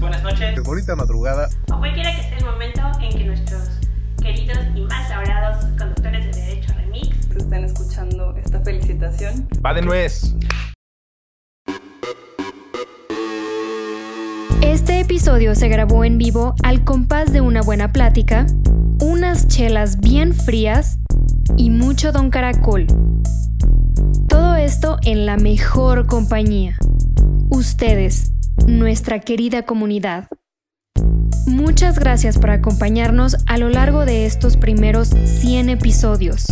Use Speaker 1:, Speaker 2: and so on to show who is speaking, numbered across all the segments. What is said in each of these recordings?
Speaker 1: buenas noches,
Speaker 2: bonita madrugada.
Speaker 3: o cualquiera que sea el momento en que nuestros queridos y más laureados conductores de Derecho Remix
Speaker 4: estén escuchando esta felicitación.
Speaker 5: Va de nuez.
Speaker 6: Este episodio se grabó en vivo al compás de una buena plática, unas chelas bien frías y mucho don caracol. Todo esto en la mejor compañía. Ustedes, nuestra querida comunidad. Muchas gracias por acompañarnos a lo largo de estos primeros 100 episodios.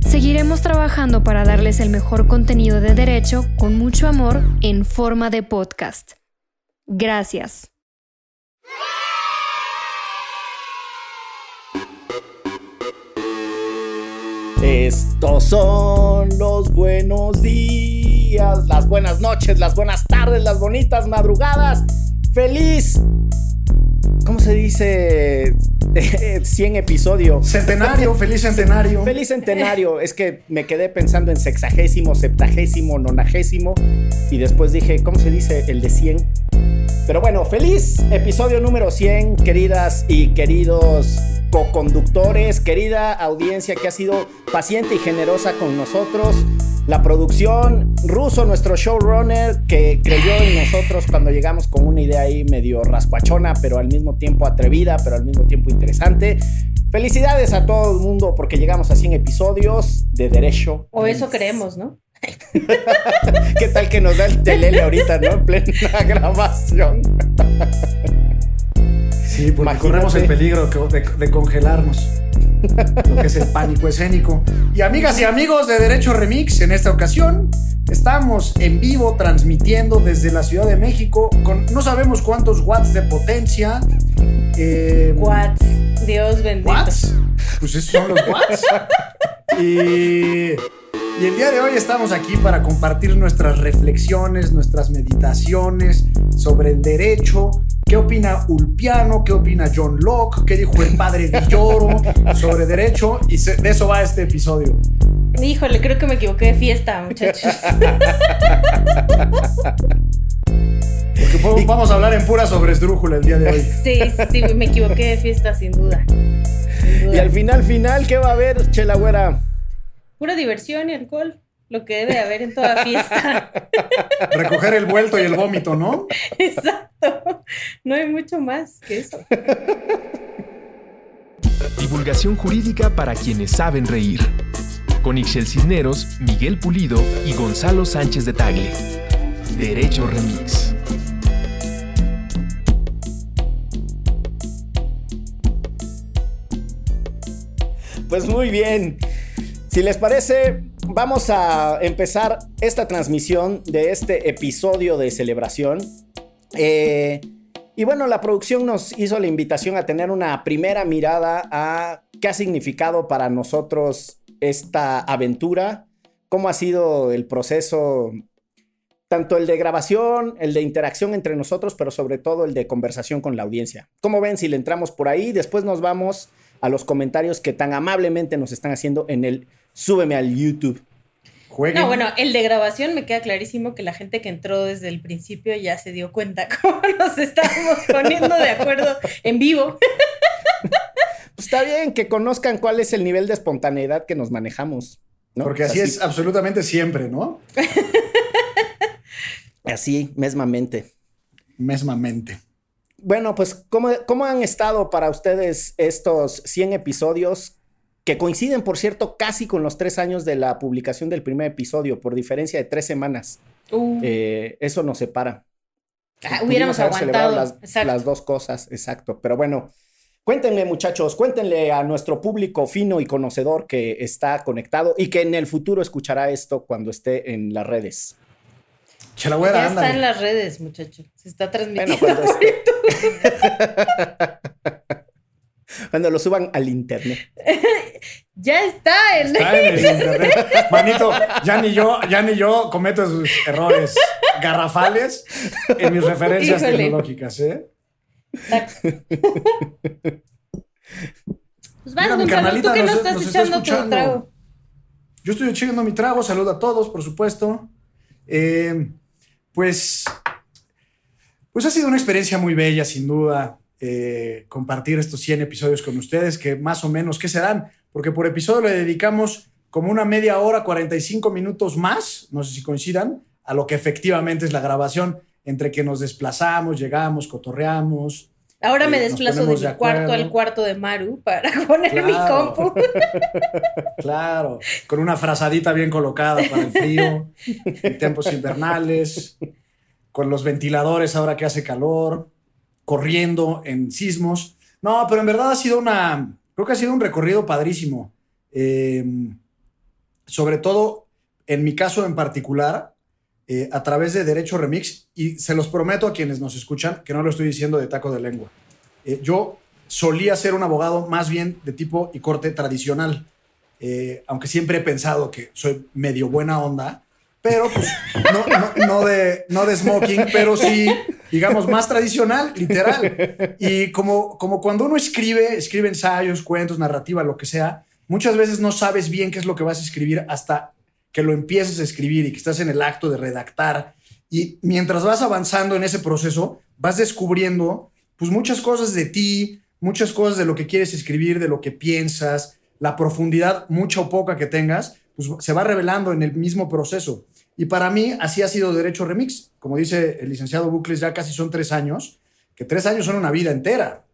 Speaker 6: Seguiremos trabajando para darles el mejor contenido de derecho con mucho amor en forma de podcast. Gracias.
Speaker 7: Estos son los buenos días, las buenas noches, las buenas tardes, las bonitas madrugadas. Feliz. ¿Cómo se dice? 100 episodio.
Speaker 2: Centenario, feliz centenario.
Speaker 7: Feliz centenario. Es que me quedé pensando en sexagésimo, septagésimo, nonagésimo. Y después dije, ¿cómo se dice el de 100? Pero bueno, feliz episodio número 100, queridas y queridos co-conductores, querida audiencia que ha sido paciente y generosa con nosotros. La producción, Ruso, nuestro showrunner, que creyó en nosotros cuando llegamos con una idea ahí medio rascuachona, pero al mismo tiempo atrevida, pero al mismo tiempo interesante. Felicidades a todo el mundo porque llegamos a 100 episodios de Derecho.
Speaker 8: O eso creemos, ¿no?
Speaker 7: ¿Qué tal que nos da el telele ahorita, no? En plena grabación.
Speaker 2: Sí, porque
Speaker 7: Imagínate.
Speaker 2: corremos el peligro de, de congelarnos. Lo que es el pánico escénico. Y amigas y amigos de Derecho Remix, en esta ocasión estamos en vivo transmitiendo desde la Ciudad de México con no sabemos cuántos watts de potencia. Eh,
Speaker 8: Watts. Dios bendito.
Speaker 2: ¿Watts? Pues esos son los watts. Y, y el día de hoy estamos aquí para compartir nuestras reflexiones, nuestras meditaciones sobre el derecho. ¿Qué opina Ulpiano? ¿Qué opina John Locke? ¿Qué dijo el padre Villoro sobre derecho? Y se- de eso va este episodio.
Speaker 8: Híjole, creo que me equivoqué de fiesta, muchachos.
Speaker 2: Porque po- vamos a hablar en pura sobre esdrújula el día de hoy.
Speaker 8: Sí, sí, me equivoqué de fiesta, sin duda. Sin duda.
Speaker 7: Y al final, final, ¿qué va a haber, Chela Güera?
Speaker 8: Pura diversión y alcohol. Lo que debe haber en toda fiesta.
Speaker 2: Recoger el vuelto y el vómito, ¿no?
Speaker 8: Exacto. No hay mucho más que eso.
Speaker 5: Divulgación jurídica para quienes saben reír. Con Ixel Cisneros, Miguel Pulido y Gonzalo Sánchez de Tagle. Derecho Remix.
Speaker 7: Pues muy bien. Si les parece, vamos a empezar esta transmisión de este episodio de celebración. Eh, y bueno, la producción nos hizo la invitación a tener una primera mirada a qué ha significado para nosotros esta aventura, cómo ha sido el proceso, tanto el de grabación, el de interacción entre nosotros, pero sobre todo el de conversación con la audiencia. ¿Cómo ven si le entramos por ahí? Después nos vamos a los comentarios que tan amablemente nos están haciendo en el Súbeme al YouTube.
Speaker 2: Jueguen.
Speaker 8: No, bueno, el de grabación me queda clarísimo que la gente que entró desde el principio ya se dio cuenta cómo nos estábamos poniendo de acuerdo en vivo.
Speaker 7: Pues está bien que conozcan cuál es el nivel de espontaneidad que nos manejamos. ¿no?
Speaker 2: Porque así es absolutamente siempre, ¿no?
Speaker 7: Así, mesmamente.
Speaker 2: Mesmamente.
Speaker 7: Bueno, pues, ¿cómo, ¿cómo han estado para ustedes estos 100 episodios que coinciden, por cierto, casi con los tres años de la publicación del primer episodio, por diferencia de tres semanas?
Speaker 8: Uh,
Speaker 7: Eh, eso nos separa.
Speaker 8: ah, hubiéramos aguantado.
Speaker 7: Las, dos cosas, exacto. Pero bueno, cuéntenle, muchachos, cuéntenle a nuestro público fino y conocedor que está conectado y que en el futuro escuchará esto cuando esté en las redes.
Speaker 8: Ya está en las redes, muchachos. Se está transmitiendo.
Speaker 7: Bueno, cuando lo suban al internet.
Speaker 8: ya está en
Speaker 2: Está en el internet. Manito, ya ni yo, ya ni yo cometo errores garrafales en mis referencias
Speaker 8: Híjole.
Speaker 2: tecnológicas, ¿eh?
Speaker 8: Pues vas,
Speaker 2: Mira, mi
Speaker 8: Gonzalo, tú que no
Speaker 2: nos-
Speaker 8: estás
Speaker 2: nos está
Speaker 8: echando tu trago.
Speaker 2: Yo estoy echando mi trago, saludo a todos, por supuesto. Eh, pues Pues ha sido una experiencia muy bella, sin duda, eh, compartir estos 100 episodios con ustedes, que más o menos, ¿qué serán? Porque por episodio le dedicamos como una media hora, 45 minutos más, no sé si coincidan, a lo que efectivamente es la grabación, entre que nos desplazamos, llegamos, cotorreamos.
Speaker 8: Ahora me
Speaker 2: Eh,
Speaker 8: desplazo de mi
Speaker 2: de
Speaker 8: cuarto al cuarto de Maru para poner mi
Speaker 2: Claro.
Speaker 8: compu.
Speaker 2: Claro, con una frazadita bien colocada para el frío, en tiempos invernales, con los ventiladores ahora que hace calor, corriendo en sismos. No, pero en verdad ha sido una, creo que ha sido un recorrido padrísimo. Eh, sobre todo, en mi caso en particular, eh, a través de Derecho Remix, y se los prometo a quienes nos escuchan que no lo estoy diciendo de taco de lengua. Eh, yo solía ser un abogado más bien de tipo y corte tradicional, eh, aunque siempre he pensado que soy medio buena onda, pero pues no, no- no de, no de smoking, pero sí, digamos, más tradicional, literal. Y como, como cuando uno escribe, escribe ensayos, cuentos, narrativa, lo que sea, muchas veces no sabes bien qué es lo que vas a escribir hasta que lo empiezas a escribir y que estás en el acto de redactar. Y mientras vas avanzando en ese proceso, vas descubriendo pues muchas cosas de ti, muchas cosas de lo que quieres escribir, de lo que piensas, la profundidad, mucha o poca que tengas, pues se va revelando en el mismo proceso. Y para mí así ha sido Derecho Remix. Como dice el licenciado Bucles, ya casi son tres años, que tres años son una vida entera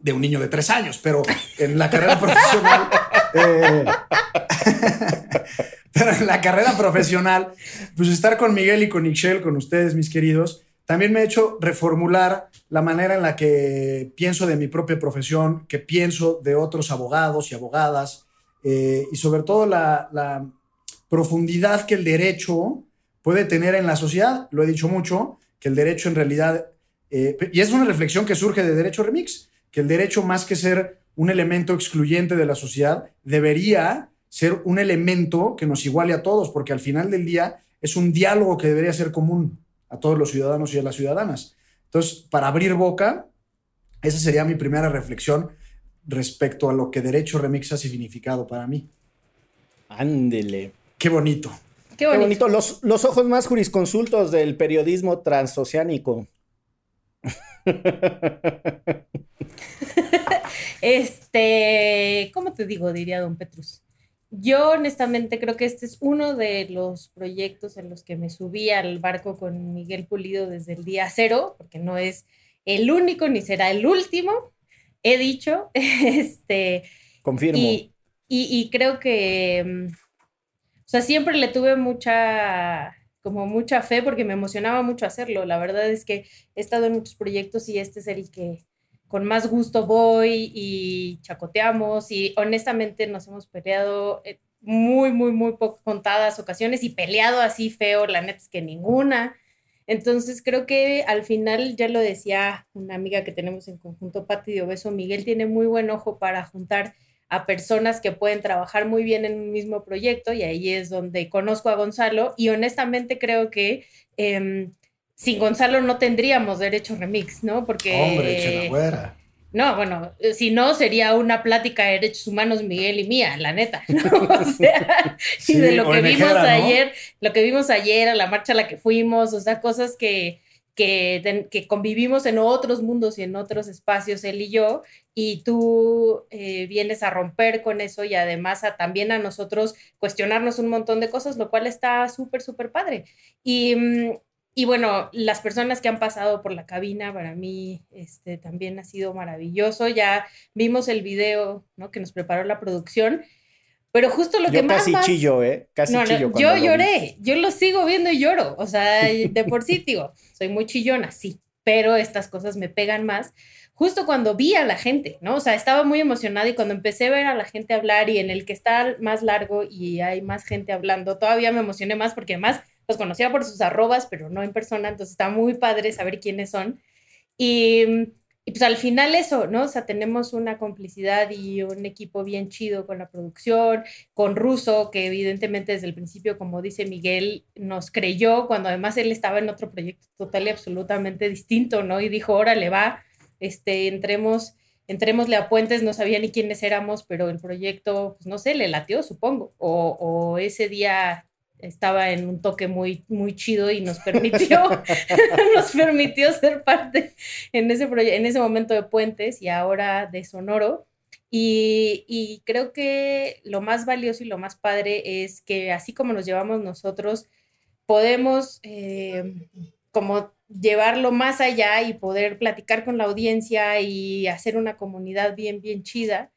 Speaker 2: de un niño de tres años, pero en la carrera profesional... eh, pero en la carrera profesional, pues estar con Miguel y con Ixchel, con ustedes, mis queridos, también me ha hecho reformular la manera en la que pienso de mi propia profesión, que pienso de otros abogados y abogadas, eh, y sobre todo la, la profundidad que el derecho puede tener en la sociedad. Lo he dicho mucho, que el derecho en realidad, eh, y es una reflexión que surge de Derecho Remix, que el derecho más que ser un elemento excluyente de la sociedad, debería ser un elemento que nos iguale a todos, porque al final del día es un diálogo que debería ser común a todos los ciudadanos y a las ciudadanas. Entonces, para abrir boca, esa sería mi primera reflexión respecto a lo que Derecho Remix ha significado para mí.
Speaker 7: Ándele.
Speaker 2: Qué bonito.
Speaker 8: Qué
Speaker 7: Qué
Speaker 8: bonito.
Speaker 7: Los, los ojos más jurisconsultos del periodismo transoceánico.
Speaker 8: Este, ¿cómo te digo? Diría don Petrus. Yo honestamente creo que este es uno de los proyectos en los que me subí al barco con Miguel Pulido desde el día cero, porque no es el único ni será el último. He dicho, este,
Speaker 7: Confirmo.
Speaker 8: y, y- y creo que, mm, o sea, siempre le tuve mucha, como mucha fe porque me emocionaba mucho hacerlo. La verdad es que he estado en muchos proyectos y este es el que con más gusto voy y chacoteamos y honestamente nos hemos peleado eh, muy, muy, muy poco contadas ocasiones y peleado así feo, la neta es que ninguna. Entonces creo que al final, ya lo decía una amiga que tenemos en conjunto, Pati de Obeso, Miguel tiene muy buen ojo para juntar a personas que pueden trabajar muy bien en un mismo proyecto y ahí es donde conozco a Gonzalo y honestamente creo que em, sin Gonzalo no tendríamos derecho remix, ¿no? Porque...
Speaker 2: Hombre.
Speaker 8: No, bueno, eh, si no, sería una plática de derechos humanos Miguel y mía, la neta. ¿no? O sea, y de lo que vimos
Speaker 2: ¿no?
Speaker 8: ayer, lo que vimos ayer, a la marcha a la que fuimos, o sea, cosas que, que, que convivimos en otros mundos y en otros espacios, él y yo, y tú eh, vienes a romper con eso y además a, también a nosotros cuestionarnos un montón de cosas, lo cual está súper, súper padre. Y, mm, y bueno, las personas que han pasado por la cabina, para mí este, también ha sido maravilloso. Ya vimos el video ¿no? que nos preparó la producción, pero justo lo que más...
Speaker 7: casi
Speaker 8: más-
Speaker 7: chillo, ¿eh? Casi
Speaker 8: no, no,
Speaker 7: chillo.
Speaker 8: yo
Speaker 7: vi.
Speaker 8: lloré, yo lo sigo viendo y lloro, o sea, de por sí digo, soy muy chillona, sí, pero estas cosas me pegan más. Justo cuando vi a la gente, ¿no? O sea, estaba muy emocionada y cuando empecé a ver a la gente hablar y en el que está más largo y hay más gente hablando, todavía me emocioné más porque además los conocía por sus arrobas, pero no en persona, entonces está muy padre saber quiénes son. Y, y pues al final eso, ¿no? O sea, tenemos una complicidad y un equipo bien chido con la producción, con Russo, que evidentemente desde el principio, como dice Miguel, nos creyó cuando además él estaba en otro proyecto total y absolutamente distinto, ¿no? Y dijo, órale, va, este, entremos, entrémosle a Puentes, no sabía ni quiénes éramos, pero el proyecto, pues no sé, le latió, supongo, o, o ese día estaba en un toque muy, muy chido y nos permitió, nos permitió ser parte en ese, en ese momento de Puentes y ahora de Sonoro. Y, y, creo que lo más valioso y lo más padre es que así como nos llevamos nosotros, podemos eh, como llevarlo más allá y poder platicar con la audiencia y hacer una comunidad bien, bien chida.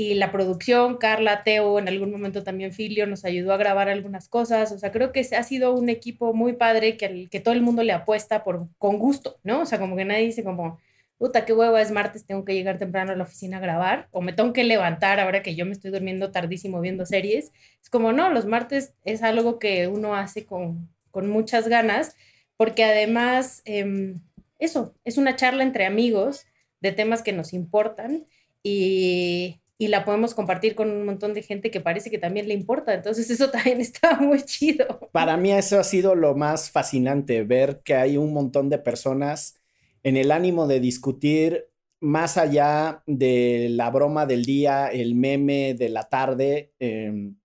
Speaker 8: Y la producción, Carla, Teo, en algún momento también Filio nos ayudó a grabar algunas cosas. O sea, creo que ha sido un equipo muy padre que, que todo el mundo le apuesta por, con gusto, ¿no? O sea, como que nadie dice como, puta, qué hueva, es martes, tengo que llegar temprano a la oficina a grabar, o me tengo que levantar ahora que yo me estoy durmiendo tardísimo viendo series. Es como, no, los martes es algo que uno hace con, con muchas ganas porque además, em, eso, es una charla entre amigos de temas que nos importan y, la podemos compartir con un montón de gente que parece que también le importa. Entonces eso también está muy chido.
Speaker 7: Para mí eso ha sido lo más fascinante, ver que hay un montón de personas en el ánimo de discutir más allá de la broma del día, el meme de la tarde, em,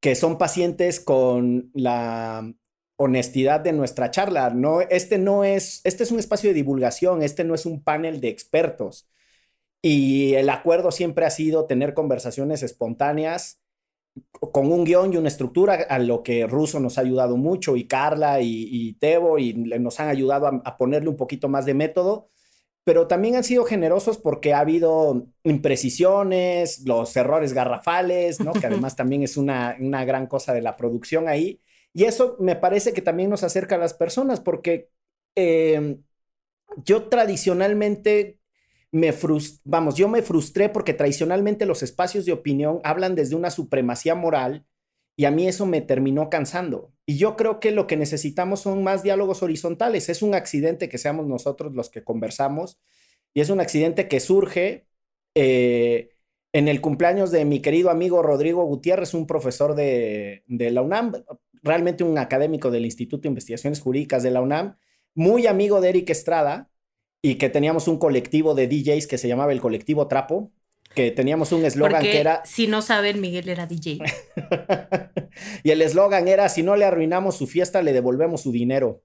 Speaker 7: que son pacientes con la honestidad de nuestra charla. No, este no es, este es un espacio de divulgación, este no es un panel de expertos. Y el acuerdo siempre ha sido tener conversaciones espontáneas con un guion y una estructura, a lo que Russo nos ha ayudado mucho, y Carla y, Tebo, y nos han ayudado a, ponerle un poquito más de método, pero también han sido generosos porque ha habido imprecisiones, los errores garrafales, ¿no? que además también es una, una gran cosa de la producción ahí. Y eso me parece que también nos acerca a las personas porque em, yo tradicionalmente me frustré, vamos, yo me frustré porque tradicionalmente los espacios de opinión hablan desde una supremacía moral y a mí eso me terminó cansando. Y yo creo que lo que necesitamos son más diálogos horizontales. Es un accidente que seamos nosotros los que conversamos y es un accidente que surge eh, en el cumpleaños de mi querido amigo Rodrigo Gutiérrez, un profesor de, de la UNAM realmente un académico del Instituto de Investigaciones Jurídicas de la UNAM, muy amigo de Eric Estrada, y que teníamos un colectivo de DJs que se llamaba el colectivo Trapo, que teníamos un eslogan que era...
Speaker 8: Si no saben, Miguel era DJ.
Speaker 7: y el eslogan era, si no le arruinamos su fiesta, le devolvemos su dinero.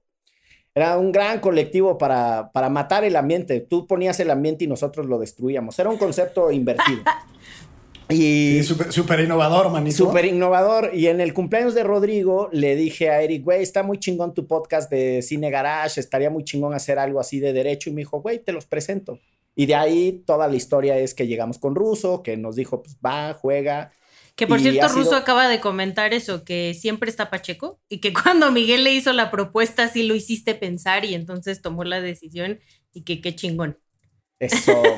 Speaker 7: Era un gran colectivo para, para matar el ambiente. Tú ponías el ambiente y nosotros lo destruíamos. Era un concepto invertido.
Speaker 2: Y súper innovador, manito.
Speaker 7: Súper innovador. Y en el cumpleaños de Rodrigo le dije a Eric, güey, está muy chingón tu podcast de Cine Garage, estaría muy chingón hacer algo así de derecho. Y me dijo, güey, te los presento. Y de ahí toda la historia es que llegamos con Russo, que nos dijo, pues va, juega.
Speaker 8: Que por cierto, Russo acaba de comentar eso, que siempre está Pacheco y que cuando Miguel le hizo la propuesta sí lo hiciste pensar y entonces tomó la decisión y que qué chingón.
Speaker 7: Eso.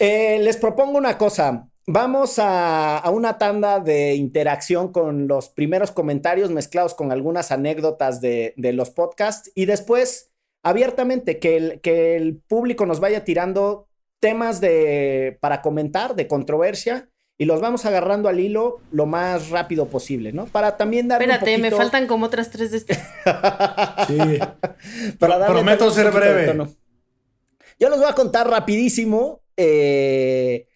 Speaker 7: Eh, les propongo una cosa. Vamos a, una tanda de interacción con los primeros comentarios mezclados con algunas anécdotas de, los podcasts y después abiertamente que el, que el público nos vaya tirando temas de, para comentar, de controversia, y los vamos agarrando al hilo lo más rápido posible, ¿no? Para también dar.
Speaker 8: Espérate, me faltan como otras tres de estas.
Speaker 2: sí. prometo ser breve.
Speaker 7: Yo los voy a contar rapidísimo. Eh,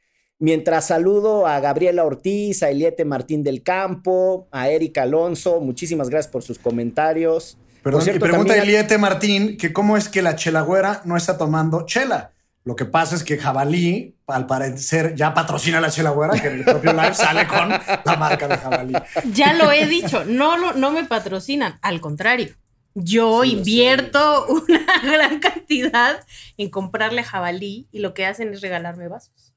Speaker 7: Mientras saludo a Gabriela Ortiz, a Eliete Martín del Campo, a Erika Alonso, muchísimas gracias por sus comentarios.
Speaker 2: Perdón, cierto, y pregunta a Eliete Martín que cómo es que la chelagüera no está tomando chela. Lo que pasa es que Jabalí, al parecer, ya patrocina la chelagüera, que en el propio live sale con la marca de Jabalí.
Speaker 8: Ya lo he dicho, no, no, me patrocinan, al contrario. Yo invierto una gran cantidad en comprarle jabalí y lo que hacen es regalarme vasos.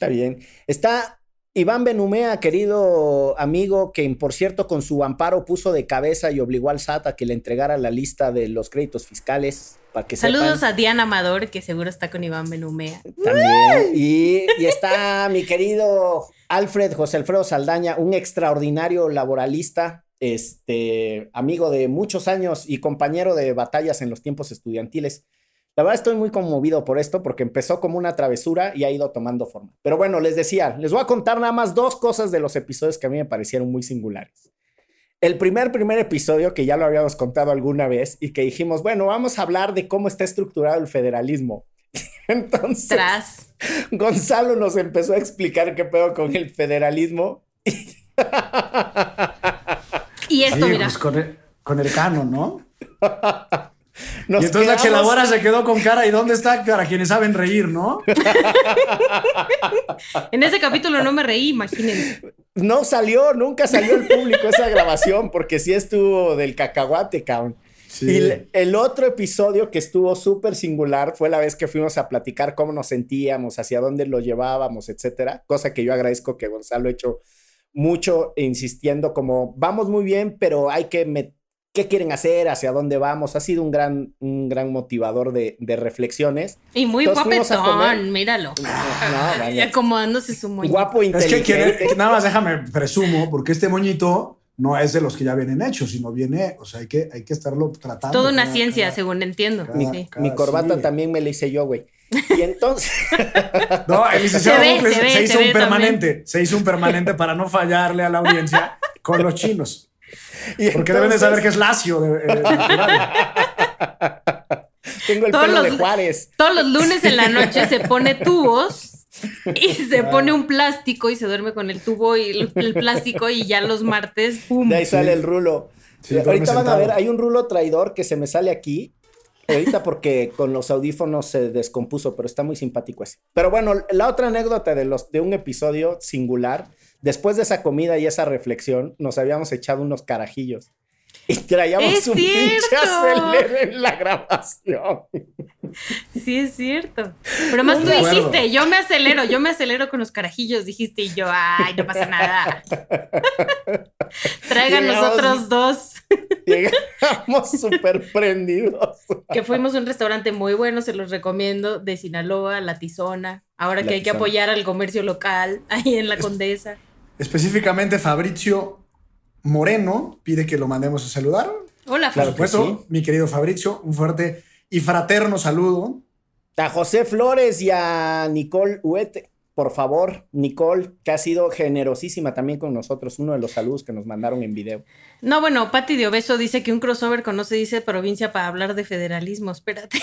Speaker 7: Está bien. Está Iván Benumea, querido amigo, que por cierto con su amparo puso de cabeza y obligó al SAT a que le entregara la lista de los créditos fiscales. Para que
Speaker 8: Saludos a Diana Amador, que seguro está con Iván Benumea.
Speaker 7: También. Y, y está mi querido Alfred José Alfredo Saldaña, un extraordinario laboralista, este, amigo de muchos años y compañero de batallas en los tiempos estudiantiles. La verdad estoy muy conmovido por esto porque empezó como una travesura y ha ido tomando forma. Pero bueno, les decía, les voy a contar nada más dos cosas de los episodios que a mí me parecieron muy singulares. El primer, primer episodio, que ya lo habíamos contado alguna vez y que dijimos, bueno, vamos a hablar de cómo está estructurado el federalismo. Entonces, Gonzalo nos empezó a explicar qué pedo con el federalismo.
Speaker 8: Y esto,
Speaker 2: Sí,
Speaker 8: mira.
Speaker 2: pues con el, con el canon, ¿no?
Speaker 7: Nos
Speaker 2: y entonces la
Speaker 7: quedamos-
Speaker 2: cheladora se quedó con cara. ¿Y dónde está para quienes saben reír, no?
Speaker 8: En ese capítulo no me reí, imagínense.
Speaker 7: No salió, nunca salió al público esa grabación porque sí estuvo del cacahuate, cabrón.
Speaker 2: Sí.
Speaker 7: Y el, el otro episodio que estuvo súper singular fue la vez que fuimos a platicar cómo nos sentíamos, hacia dónde lo llevábamos, etcétera. Cosa que yo agradezco que Gonzalo ha hecho mucho insistiendo como vamos muy bien, pero hay que met- ¿Qué quieren hacer? ¿Hacia dónde vamos? Ha sido un gran, un gran motivador de, de reflexiones.
Speaker 8: Y muy
Speaker 7: Entonces
Speaker 8: guapetón, míralo.
Speaker 7: No,
Speaker 8: Y acomodándose su moño.
Speaker 7: Guapo,
Speaker 2: Es que,
Speaker 7: inteligente.
Speaker 2: quiere- nada más déjame presumo, porque este moñito no es de los que ya vienen hechos, sino viene, o sea, hay que, hay que estarlo tratando.
Speaker 8: Toda una
Speaker 2: cada-
Speaker 8: ciencia,
Speaker 2: cada-
Speaker 8: según entiendo.
Speaker 2: cada-
Speaker 7: Mi,
Speaker 8: Sí.
Speaker 2: cada-
Speaker 7: mi corbata
Speaker 2: sí.
Speaker 7: también me la hice yo, güey. Y entonces,
Speaker 2: No, el licenciado
Speaker 8: Se ve, se
Speaker 2: se,
Speaker 8: ve, se
Speaker 2: hizo un permanente. Se hizo un permanente para no fallarle a la audiencia con los chinos.
Speaker 7: Y
Speaker 2: Porque deben de saber que es lacio. de- eh,
Speaker 7: tengo el
Speaker 8: Todos
Speaker 7: pelo
Speaker 8: los-
Speaker 7: de Juárez.
Speaker 8: Todos los lunes en la noche se pone tubos y se pone un plástico y se duerme con el tubo y el, el plástico y ya los martes, ¡pum!
Speaker 7: De ahí sale el rulo.
Speaker 2: Sí,
Speaker 7: Ahorita van a ver, hay un rulo traidor que se me sale aquí. Ahorita porque con los audífonos se descompuso, pero está muy simpático ese. Pero bueno, la otra anécdota de, los, de un episodio singular, después de esa comida y esa reflexión, nos habíamos echado unos carajillos. Y traíamos
Speaker 8: ¡Es
Speaker 7: un pinche en la grabación.
Speaker 8: Sí, es cierto. Pero más
Speaker 2: No
Speaker 8: tú
Speaker 2: acuerdo.
Speaker 8: dijiste, yo me acelero, yo me acelero con los carajillos, dijiste, y yo, ay, no pasa nada. Traigan los otros dos.
Speaker 7: Llegamos súper prendidos.
Speaker 8: Que fuimos a un restaurante muy bueno, se los recomiendo, de Sinaloa, La Tizona. Ahora
Speaker 7: La
Speaker 8: que hay que apoyar al comercio local, ahí en la Condesa.
Speaker 2: Específicamente Fabrizio Moreno pide que lo mandemos a saludar.
Speaker 8: Hola,
Speaker 2: Por supuesto,
Speaker 7: sí.
Speaker 2: mi querido Fabrizio, un fuerte y fraterno saludo.
Speaker 7: A José Flores y a Nicole Huete. Por favor, Nicole, que ha sido generosísima también con nosotros, uno de los saludos que nos mandaron en video.
Speaker 8: No, bueno, Patti de Obeso dice que un crossover con no se dice provincia para hablar de federalismo. Espérate.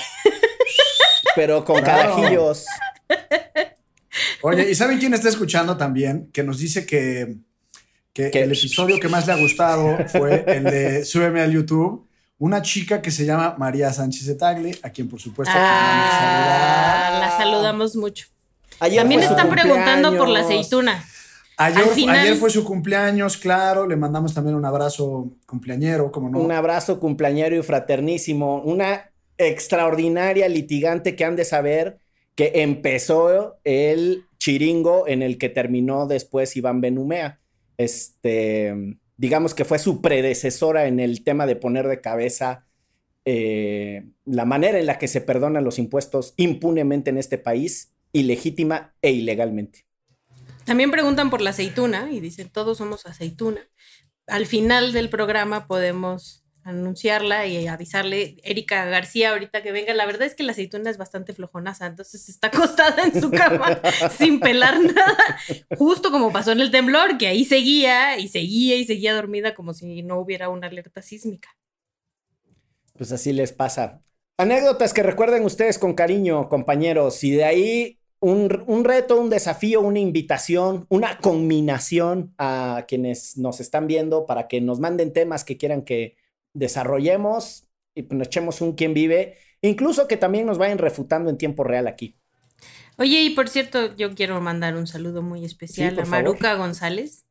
Speaker 7: Pero con
Speaker 2: Claro.
Speaker 7: carajillos.
Speaker 2: Oye, ¿y saben quién está escuchando también? Que nos dice que, que
Speaker 7: ¿Qué?
Speaker 2: el episodio que más le ha gustado fue el de Súbeme al YouTube. Una chica que se llama María Sánchez de Tagle, a quien por supuesto
Speaker 8: Ah, la saludamos mucho.
Speaker 7: Ayer
Speaker 8: También están preguntando por la aceituna.
Speaker 2: Ayer,
Speaker 8: final-
Speaker 2: ayer fue su cumpleaños, claro. Le mandamos también un abrazo cumpleañero, como no.
Speaker 7: Un abrazo cumpleañero y fraternísimo. Una extraordinaria litigante que han de saber que empezó el chiringo en el que terminó después Iván Benumea. Este, digamos que fue su predecesora en el tema de poner de cabeza eh, la manera en la que se perdonan los impuestos impunemente en este país, ilegítima e ilegalmente.
Speaker 8: También preguntan por la aceituna y dicen, todos somos aceituna. Al final del programa podemos anunciarla y avisarle, Erika García, ahorita que venga, la verdad es que la aceituna es bastante flojonaza, entonces está acostada en su cama sin pelar nada, justo como pasó en el temblor, que ahí seguía y seguía y seguía dormida como si no hubiera una alerta sísmica.
Speaker 7: Pues así les pasa. Anécdotas que recuerden ustedes con cariño, compañeros, y de ahí un, un reto, un desafío, una invitación, una combinación a quienes nos están viendo para que nos manden temas que quieran que desarrollemos y pues nos echemos un quién vive, incluso que también nos vayan refutando en tiempo real aquí.
Speaker 8: Oye, y por cierto, yo quiero mandar un saludo muy especial
Speaker 7: Sí,
Speaker 8: a
Speaker 7: favor.
Speaker 8: Maruca González,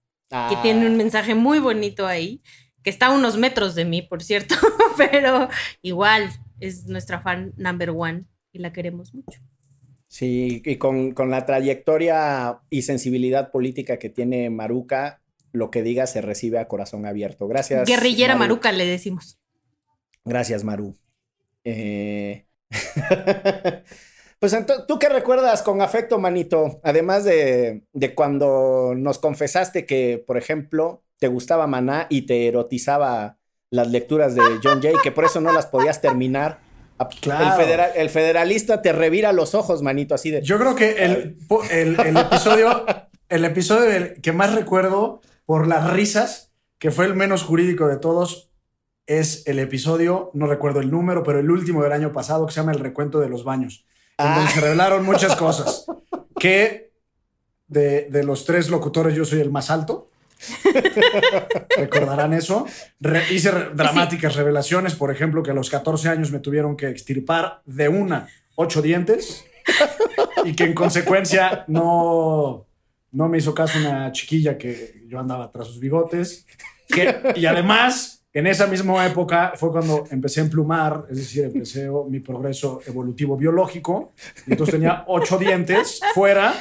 Speaker 8: que
Speaker 7: Ah,
Speaker 8: tiene un mensaje muy bonito ahí, que está a unos metros de mí, por cierto, pero igual es nuestra fan number one y la queremos mucho.
Speaker 7: Sí, y con, con la trayectoria y sensibilidad política que tiene Maruca, lo que diga se recibe a corazón abierto. Gracias.
Speaker 8: Guerrillera
Speaker 7: Maru.
Speaker 8: Maruca le decimos.
Speaker 7: Gracias, Maru. Eh, pues ¿tú qué recuerdas con afecto, manito? Además de, de cuando nos confesaste que, por ejemplo, te gustaba Maná y te erotizaba las lecturas de John Jay, que por eso no las podías terminar.
Speaker 2: Claro.
Speaker 7: El, federal- el federalista te revira los ojos, manito, así de...
Speaker 2: Yo creo que el, el- el episodio, el episodio que más recuerdo por las risas, que fue el menos jurídico de todos, es el episodio, no recuerdo el número, pero el último del año pasado, que se llama El recuento de los baños, en donde
Speaker 7: Ah.
Speaker 2: se revelaron muchas cosas. Que de, de los tres locutores yo soy el más alto. Recordarán eso. Re- hice re- dramáticas revelaciones, por ejemplo, que a los 14 años me tuvieron que extirpar de una ocho dientes y que en consecuencia no, no me hizo caso una chiquilla que yo andaba tras sus bigotes. Que- y además, en esa misma época fue cuando empecé a emplumar, es decir, empecé mi progreso evolutivo biológico. Y entonces tenía ocho dientes fuera,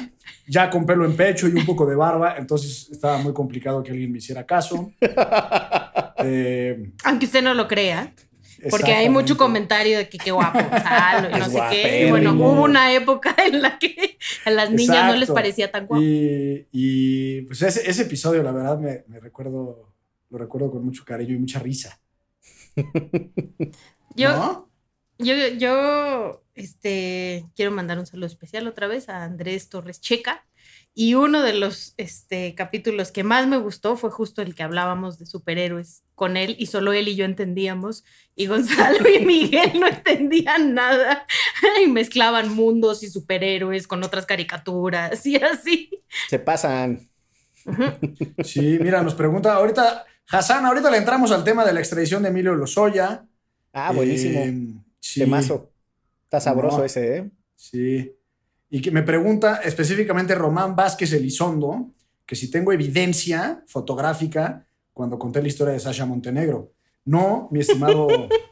Speaker 2: ya con pelo en pecho y un poco de barba. Entonces estaba muy complicado que alguien me hiciera caso. Eh,
Speaker 8: Aunque usted no lo crea. Porque hay mucho comentario de que qué guapo Gonzalo y no sé qué. Y bueno, hubo una época en la que a las niñas no les parecía tan guapo.
Speaker 2: Y, y, pues ese, ese episodio, la verdad, me, me recuerdo, lo recuerdo con mucho cariño y mucha risa.
Speaker 8: Yo,
Speaker 2: ¿No?
Speaker 8: yo, yo este, quiero mandar un saludo especial otra vez a Andrés Torres Checa. Y uno de los este, capítulos que más me gustó fue justo el que hablábamos de superhéroes con él y solo él y yo entendíamos. Y Gonzalo y Miguel no entendían nada. Y mezclaban mundos y superhéroes con otras caricaturas y así.
Speaker 7: Se pasan.
Speaker 2: Sí, mira, nos pregunta ahorita, Hassan, ahorita le entramos al tema de la extradición de Emilio Lozoya.
Speaker 7: Ah, buenísimo.
Speaker 2: Eh, sí,
Speaker 7: Temazo. Está sabroso
Speaker 2: No.
Speaker 7: ese, ¿eh?
Speaker 2: Sí. Y que me pregunta específicamente Román Vázquez Elizondo, que si tengo evidencia fotográfica cuando conté la historia de Sasha Montenegro. No, mi estimado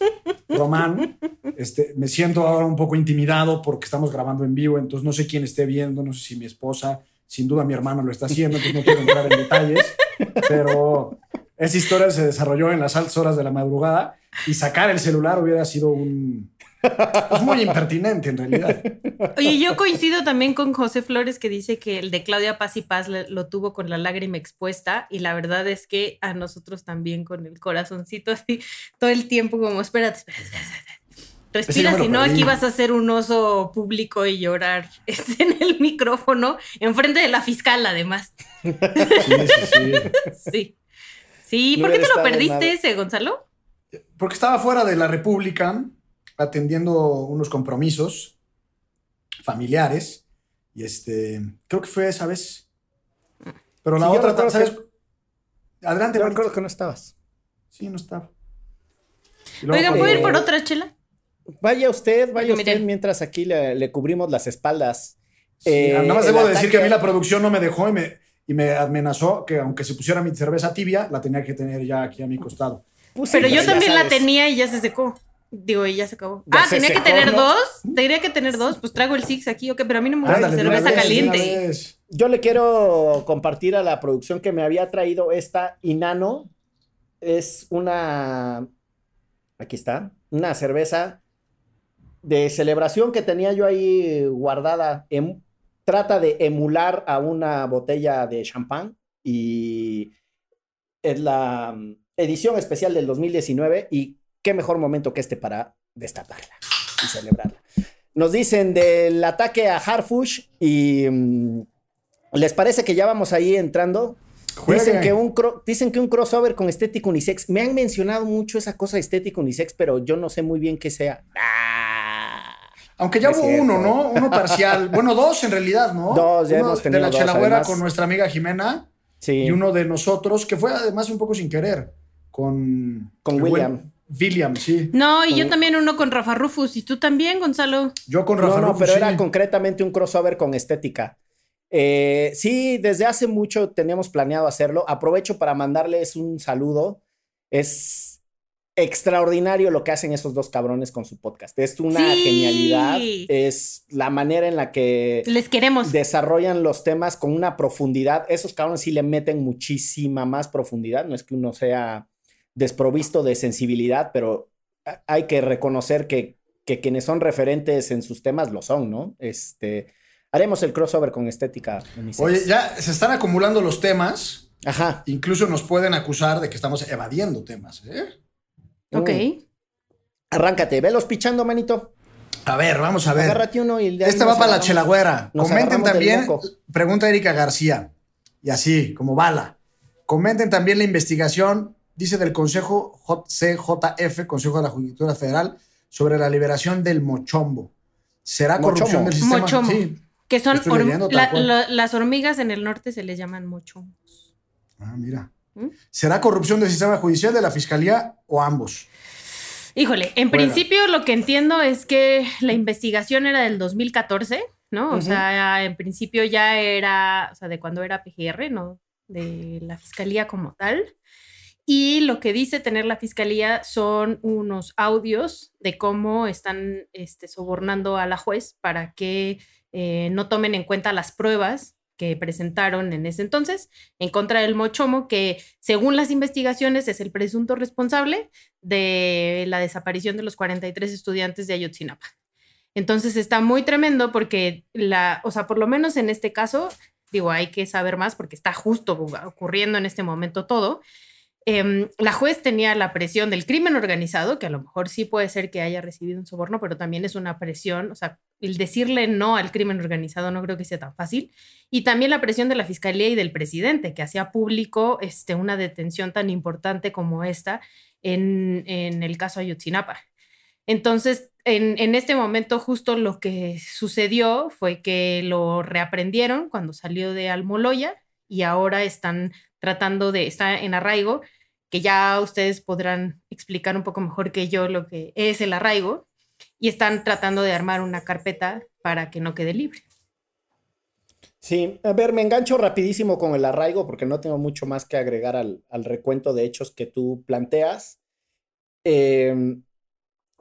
Speaker 2: Román, este, me siento ahora un poco intimidado porque estamos grabando en vivo, entonces no sé quién esté viendo, no sé si mi esposa, sin duda mi hermano lo está haciendo, entonces no quiero entrar en detalles, pero esa historia se desarrolló en las altas horas de la madrugada y sacar el celular hubiera sido un... pues muy impertinente en realidad.
Speaker 8: Oye, yo coincido también con José Flores que dice que el de Claudia Paz y Paz lo tuvo con la lágrima expuesta y la verdad es que a nosotros también con el corazoncito así todo el tiempo como espérate, espérate, espérate. Respira, si no, aquí vas a ser un oso público y llorar en el micrófono, enfrente de la fiscal, además.
Speaker 2: Sí, sí, sí.
Speaker 8: Sí. Sí,
Speaker 7: No
Speaker 8: ¿por qué te lo perdiste
Speaker 7: nada.
Speaker 8: ese, Gonzalo?
Speaker 2: Porque estaba fuera de la República atendiendo unos compromisos familiares. Y este, creo que fue esa vez. Pero la
Speaker 7: Sí, yo
Speaker 2: otra,
Speaker 7: recuerdo
Speaker 2: ¿sabes?
Speaker 7: que-
Speaker 2: Adelante,
Speaker 7: Yo recuerdo que no estabas.
Speaker 2: Sí, no estaba. Cuando-
Speaker 8: ¿puedo ir
Speaker 7: eh,
Speaker 8: por otra chela?
Speaker 7: Vaya usted, vaya usted mientras aquí le, le cubrimos las espaldas.
Speaker 2: Sí,
Speaker 7: Eh,
Speaker 2: nada más
Speaker 7: el
Speaker 2: debo decir que a mí la producción no me dejó y me, y me amenazó que aunque se pusiera mi cerveza tibia, la tenía que tener ya aquí a mi costado.
Speaker 7: Pues sí,
Speaker 8: Pero yo también la tenía y ya se secó. Digo, y ya se acabó.
Speaker 7: Ya
Speaker 8: ah,
Speaker 7: se
Speaker 8: tenía que tener
Speaker 7: ¿no?
Speaker 8: dos. Tendría que tener dos. Pues traigo el Six aquí, ok, pero a mí no me gusta la cerveza caliente.
Speaker 7: Yo le quiero compartir a la producción que me había traído esta Inano. Es una. Aquí está. Una cerveza de celebración que tenía yo ahí guardada. Em- trata de emular a una botella de champán y es la mm, edición especial del 2019 y qué mejor momento que este para destaparla y celebrarla. Nos dicen del ataque a Harfush y mm, les parece que ya vamos ahí entrando. Dicen que, un dicen que un crossover con estético unisex. Me han mencionado mucho esa cosa estético unisex, pero yo no sé muy bien qué sea. Ah.
Speaker 2: Aunque ya
Speaker 7: Es
Speaker 2: hubo uno, ¿no? Uno parcial. Bueno, dos en realidad, ¿no?
Speaker 7: Dos, ya
Speaker 2: Uno
Speaker 7: hemos tenido
Speaker 2: De la
Speaker 7: dos,
Speaker 2: Chelagüera
Speaker 7: además.
Speaker 2: con nuestra amiga Jimena
Speaker 7: Sí.
Speaker 2: y uno de nosotros, que fue además un poco sin querer, con...
Speaker 7: Con
Speaker 2: el buen
Speaker 7: William.
Speaker 2: Sí.
Speaker 8: No, y yo
Speaker 7: Con-
Speaker 8: también uno con Rafa Rufus. Y tú también, Gonzalo.
Speaker 2: Yo con
Speaker 7: No,
Speaker 2: Rafa
Speaker 7: no,
Speaker 2: Rufus,
Speaker 7: pero
Speaker 2: sí.
Speaker 7: era concretamente un crossover con estética. Eh, sí, desde hace mucho teníamos planeado hacerlo. Aprovecho para mandarles un saludo. Es extraordinario lo que hacen esos dos cabrones con su podcast. Es una
Speaker 8: Sí.
Speaker 7: genialidad. Es la manera en la que
Speaker 8: Les queremos.
Speaker 7: desarrollan los temas con una profundidad. Esos cabrones sí le meten muchísima más profundidad. No es que uno sea desprovisto de sensibilidad, pero hay que reconocer que, que quienes son referentes en sus temas lo son, ¿no? Este, haremos el crossover con estética. unisex.
Speaker 2: Oye, ya se están acumulando los temas.
Speaker 7: Ajá.
Speaker 2: Incluso nos pueden acusar de que estamos evadiendo temas, ¿eh?
Speaker 8: Ok.
Speaker 7: Mm. Arráncate, velos pichando, manito.
Speaker 2: A ver, vamos a ver.
Speaker 7: Agárrate uno y de ahí
Speaker 2: Esta va para la chelagüera. Comenten también, pregunta Erika García, y así, como bala. Comenten también la investigación, dice del Consejo J- CJF, Consejo de la Judicatura Federal, sobre la liberación del mochombo. ¿Será corrupción del sistema?
Speaker 8: Mochomo.
Speaker 2: Sí.
Speaker 8: Que son
Speaker 2: leyendo
Speaker 8: la- la- las hormigas en el norte se les llaman mocho.
Speaker 2: Ah, mira.
Speaker 8: ¿Mm?
Speaker 2: ¿Será corrupción del sistema judicial, de la fiscalía o ambos?
Speaker 8: Híjole, en
Speaker 2: Bueno.
Speaker 8: principio lo que entiendo es que la investigación era del 2014, ¿no? O
Speaker 7: Ujú.
Speaker 8: sea, en principio ya era, o sea, de cuando era PGR, ¿no? De la fiscalía como tal. Y lo que dice tener la fiscalía son unos audios de cómo están este, sobornando a la juez para que eh, no tomen en cuenta las pruebas que presentaron en ese entonces en contra del Mochomo, que según las investigaciones es el presunto responsable de la desaparición de los 43 estudiantes de Ayotzinapa. Entonces está muy tremendo porque la, o sea, por lo menos en este caso, digo, hay que saber más porque está justo ocurriendo en este momento todo. Em, la juez tenía la presión del crimen organizado, que a lo mejor sí puede ser que haya recibido un soborno, pero también es una presión, o sea, el decirle no al crimen organizado no creo que sea tan fácil. Y también la presión de la fiscalía y del presidente, que hacía público este, una detención tan importante como esta en, en el caso Ayotzinapa. Entonces, en, en, este momento justo lo que sucedió fue que lo reaprendieron cuando salió de Almoloya y ahora están tratando de, está en arraigo, que ya ustedes podrán explicar un poco mejor que yo lo que es el arraigo, y están tratando de armar una carpeta para que no quede libre.
Speaker 7: Sí, a ver, me engancho rapidísimo con el arraigo porque no tengo mucho más que agregar al, al recuento de hechos que tú planteas. Eh,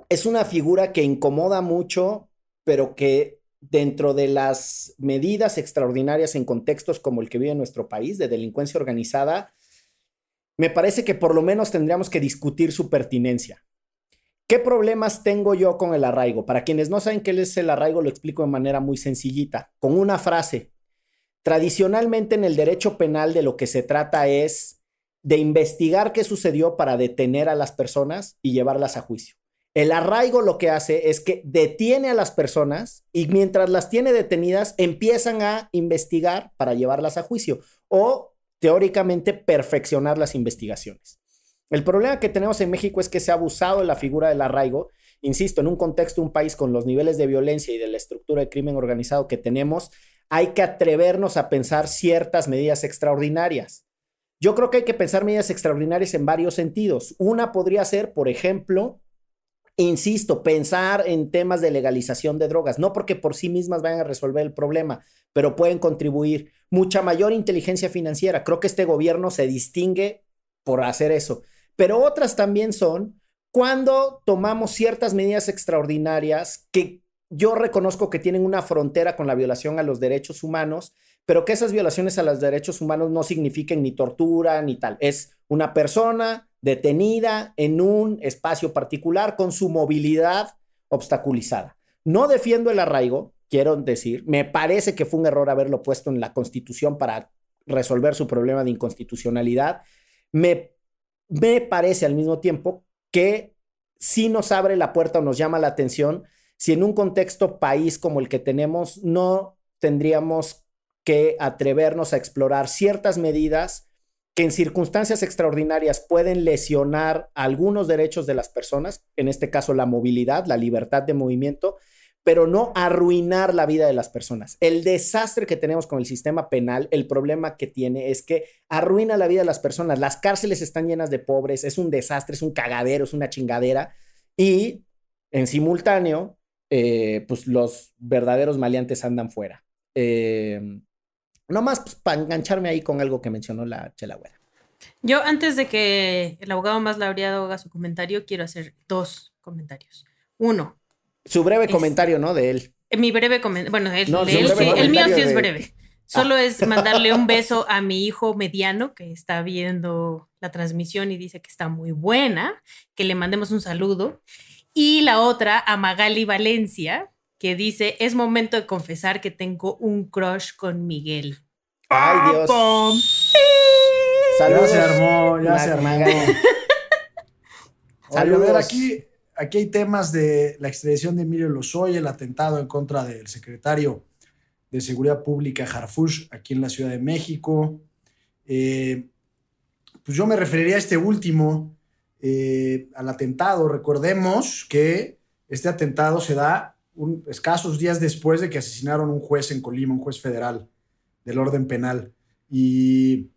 Speaker 7: es una figura que incomoda mucho, pero que dentro de las medidas extraordinarias en contextos como el que vive nuestro país de delincuencia organizada, me parece que por lo menos tendríamos que discutir su pertinencia. ¿Qué problemas tengo yo con el arraigo? Para quienes no saben qué es el arraigo, lo explico de manera muy sencillita, con una frase. Tradicionalmente en el derecho penal de lo que se trata es de investigar qué sucedió para detener a las personas y llevarlas a juicio. El arraigo lo que hace es que detiene a las personas y mientras las tiene detenidas empiezan a investigar para llevarlas a juicio o teóricamente perfeccionar las investigaciones. El problema que tenemos en México es que se ha abusado de la figura del arraigo, insisto, en un contexto, un país con los niveles de violencia y de la estructura de crimen organizado que tenemos, hay que atrevernos a pensar ciertas medidas extraordinarias. Yo creo que hay que pensar medidas extraordinarias en varios sentidos. Una podría ser, por ejemplo, insisto, pensar en temas de legalización de drogas, no porque por sí mismas vayan a resolver el problema, pero pueden contribuir. Mucha mayor inteligencia financiera. Creo que este gobierno se distingue por hacer eso. Pero otras también son cuando tomamos ciertas medidas extraordinarias que yo reconozco que tienen una frontera con la violación a los derechos humanos, pero que esas violaciones a los derechos humanos no signifiquen ni tortura ni tal. Es una persona detenida en un espacio particular con su movilidad obstaculizada. No defiendo el arraigo, quiero decir, me parece que fue un error haberlo puesto en la Constitución para resolver su problema de inconstitucionalidad. Me, me parece al mismo tiempo que sí nos abre la puerta o nos llama la atención si en un contexto país como el que tenemos no tendríamos que atrevernos a explorar ciertas medidas que en circunstancias extraordinarias pueden lesionar algunos derechos de las personas, en este caso la movilidad, la libertad de movimiento, pero no arruinar la vida de las personas. El desastre que tenemos con el sistema penal, el problema que tiene es que arruina la vida de las personas. Las cárceles están llenas de pobres, es un desastre, es un cagadero, es una chingadera. Y en simultáneo, eh, pues los verdaderos maleantes andan fuera. Eh, Nomás pues, para engancharme ahí con algo que mencionó la Chelagüera.
Speaker 8: Yo, antes de que el abogado más laureado haga su comentario, quiero hacer dos comentarios. Uno.
Speaker 7: Su breve es, comentario, ¿no? De él.
Speaker 8: Mi breve comentario. Bueno, el, no, de él, sí, el mío sí es breve. Ah. Solo es mandarle un beso a mi hijo mediano que está viendo la transmisión y dice que está muy buena, que le mandemos un saludo. Y la otra a Magali Valencia, que dice, es momento de confesar que tengo un crush con Miguel.
Speaker 7: ¡Ay, Dios!
Speaker 8: ¡Pum!
Speaker 2: Saludos, ya se armó, ya se armó. Saludos. A ver, aquí, aquí hay temas de la extradición de Emilio Lozoya, el atentado en contra del secretario de Seguridad Pública Harfush aquí en la Ciudad de México. Eh, pues yo me referiría a este último, eh, al atentado. Recordemos que este atentado se da un, escasos días después de que asesinaron un juez en Colima, un juez federal del orden penal. Y,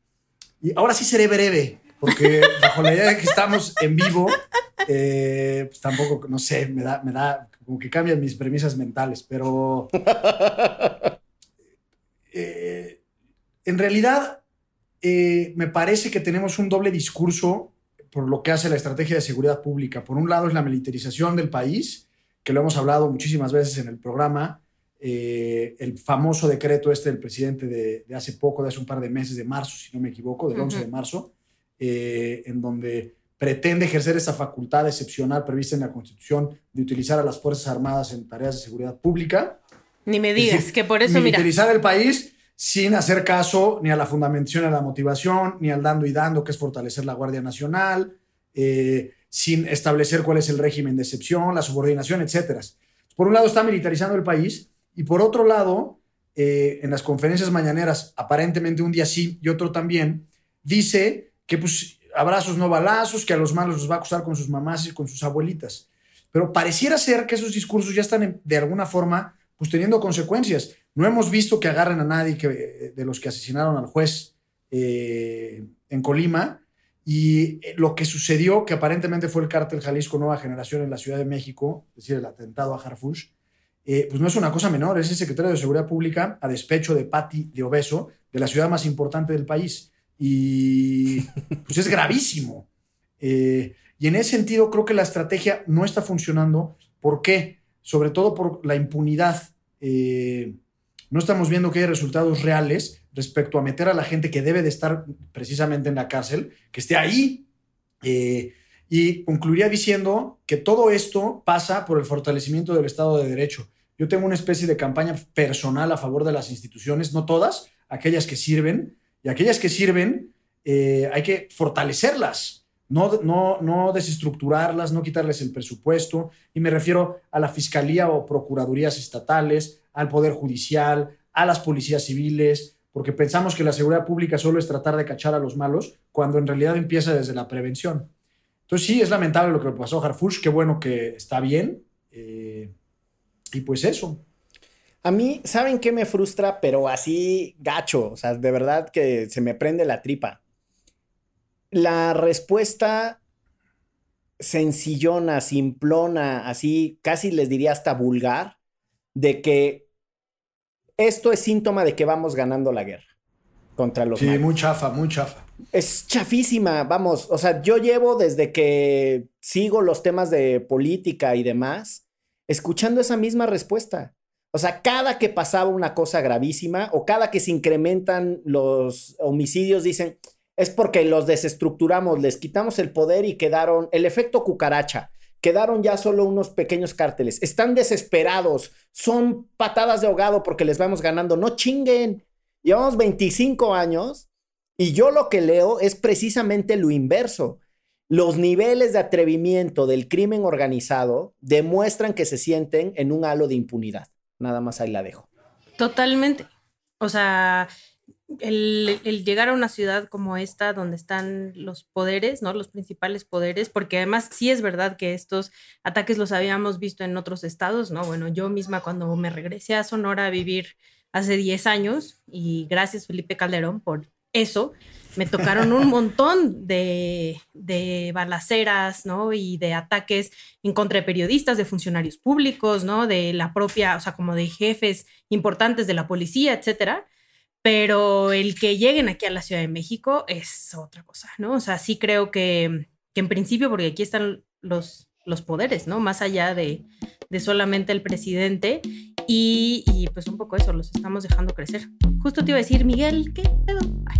Speaker 2: Y ahora sí seré breve, porque bajo la idea de que estamos en vivo, eh, pues tampoco, no sé, me da, me da como que cambian mis premisas mentales, pero eh, en realidad eh, me parece que tenemos un doble discurso por lo que hace la estrategia de seguridad pública. Por un lado es la militarización del país, que lo hemos hablado muchísimas veces en el programa, eh, el famoso decreto este del presidente de, de, hace poco, de hace un par de meses, de marzo, si no me equivoco, del uh -huh. 11 de marzo, eh, en donde pretende ejercer esa facultad excepcional prevista en la Constitución de utilizar a las Fuerzas Armadas en tareas de seguridad pública.
Speaker 8: Ni me digas, decir, que por eso,
Speaker 2: militarizar
Speaker 8: mira.
Speaker 2: el país sin hacer caso ni a la fundamentación, ni a la motivación, ni al dando y dando, que es fortalecer la Guardia Nacional, eh, sin establecer cuál es el régimen de excepción, la subordinación, etc. Por un lado está militarizando el país y por otro lado, eh, en las conferencias mañaneras, aparentemente un día sí y otro también, dice que pues abrazos no balazos, que a los malos los va a acusar con sus mamás y con sus abuelitas. Pero pareciera ser que esos discursos ya están de alguna forma pues teniendo consecuencias. No hemos visto que agarren a nadie que, de los que asesinaron al juez eh, en Colima. Y lo que sucedió, que aparentemente fue el cártel Jalisco Nueva Generación en la Ciudad de México, es decir, el atentado a Harfush, eh, pues no es una cosa menor, es el secretario de Seguridad Pública a despecho de Patti de Obeso, de la ciudad más importante del país. Y pues es gravísimo. Eh, y en ese sentido creo que la estrategia no está funcionando. ¿Por qué? Sobre todo por la impunidad. Eh, no estamos viendo que hay resultados reales respecto a meter a la gente que debe de estar precisamente en la cárcel, que esté ahí. Y concluiría diciendo que todo esto pasa por el fortalecimiento del Estado de Derecho. Yo tengo una especie de campaña personal a favor de las instituciones, no todas, aquellas que sirven, y aquellas que sirven eh, hay que fortalecerlas, no, no, no desestructurarlas, no quitarles el presupuesto, y me refiero a la Fiscalía o Procuradurías estatales, al Poder Judicial, a las policías civiles, porque pensamos que la seguridad pública solo es tratar de cachar a los malos, cuando en realidad empieza desde la prevención. Entonces sí, es lamentable lo que le pasó a Harfush, qué bueno que está bien, eh, y pues eso.
Speaker 7: A mí, ¿saben qué me frustra? Pero así gacho, o sea, de verdad que se me prende la tripa. La respuesta sencillona, simplona, así casi les diría hasta vulgar, de que esto es síntoma de que vamos ganando la guerra contra los
Speaker 2: Sí, muy chafa, muy chafa.
Speaker 7: Es chafísima, vamos, o sea, yo llevo desde que sigo los temas de política y demás, escuchando esa misma respuesta. O sea, cada que pasaba una cosa gravísima o cada que se incrementan los homicidios, dicen, es porque los desestructuramos, les quitamos el poder y quedaron, el efecto cucaracha, quedaron ya solo unos pequeños cárteles, están desesperados, son patadas de ahogado porque les vamos ganando, no chinguen, llevamos 25 años y yo lo que leo es precisamente lo inverso. Los niveles de atrevimiento del crimen organizado demuestran que se sienten en un halo de impunidad. Nada más ahí la dejo.
Speaker 8: Totalmente. O sea, el, llegar a una ciudad como esta, donde están los poderes, ¿no? Los principales poderes, porque además sí es verdad que estos ataques los habíamos visto en otros estados, ¿no? Bueno, yo misma cuando me regresé a Sonora a vivir hace 10 años, y gracias Felipe Calderón por eso, me tocaron un montón de, de, balaceras, ¿no? Y de ataques en contra de periodistas, de funcionarios públicos, ¿no? De la propia, o sea, como de jefes importantes de la policía, etcétera. Pero el que lleguen aquí a la Ciudad de México es otra cosa, ¿no? O sea, sí creo que, que en principio, porque aquí están los, los poderes, ¿no? Más allá de, de solamente el presidente. Y, y, pues un poco eso, los estamos dejando crecer. Justo te iba a decir, Miguel, ¿qué pedo? Ay,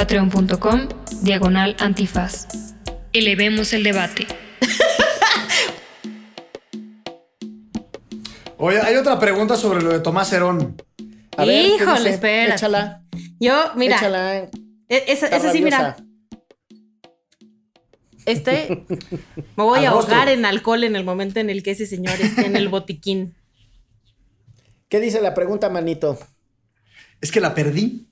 Speaker 6: Patreon.com diagonal antifaz. Elevemos el debate.
Speaker 2: Oye, hay otra pregunta sobre lo de Tomás Herón.
Speaker 7: A ver, ¿qué
Speaker 8: Híjole, espera.
Speaker 7: Échala.
Speaker 8: Yo, mira,
Speaker 7: Échala.
Speaker 8: E- Esa, sí, mira. Este me voy
Speaker 2: Al
Speaker 8: a
Speaker 2: rostro.
Speaker 8: ahogar en alcohol en el momento en el que ese señor esté en el botiquín.
Speaker 7: ¿Qué dice la pregunta, manito?
Speaker 2: Es que la perdí.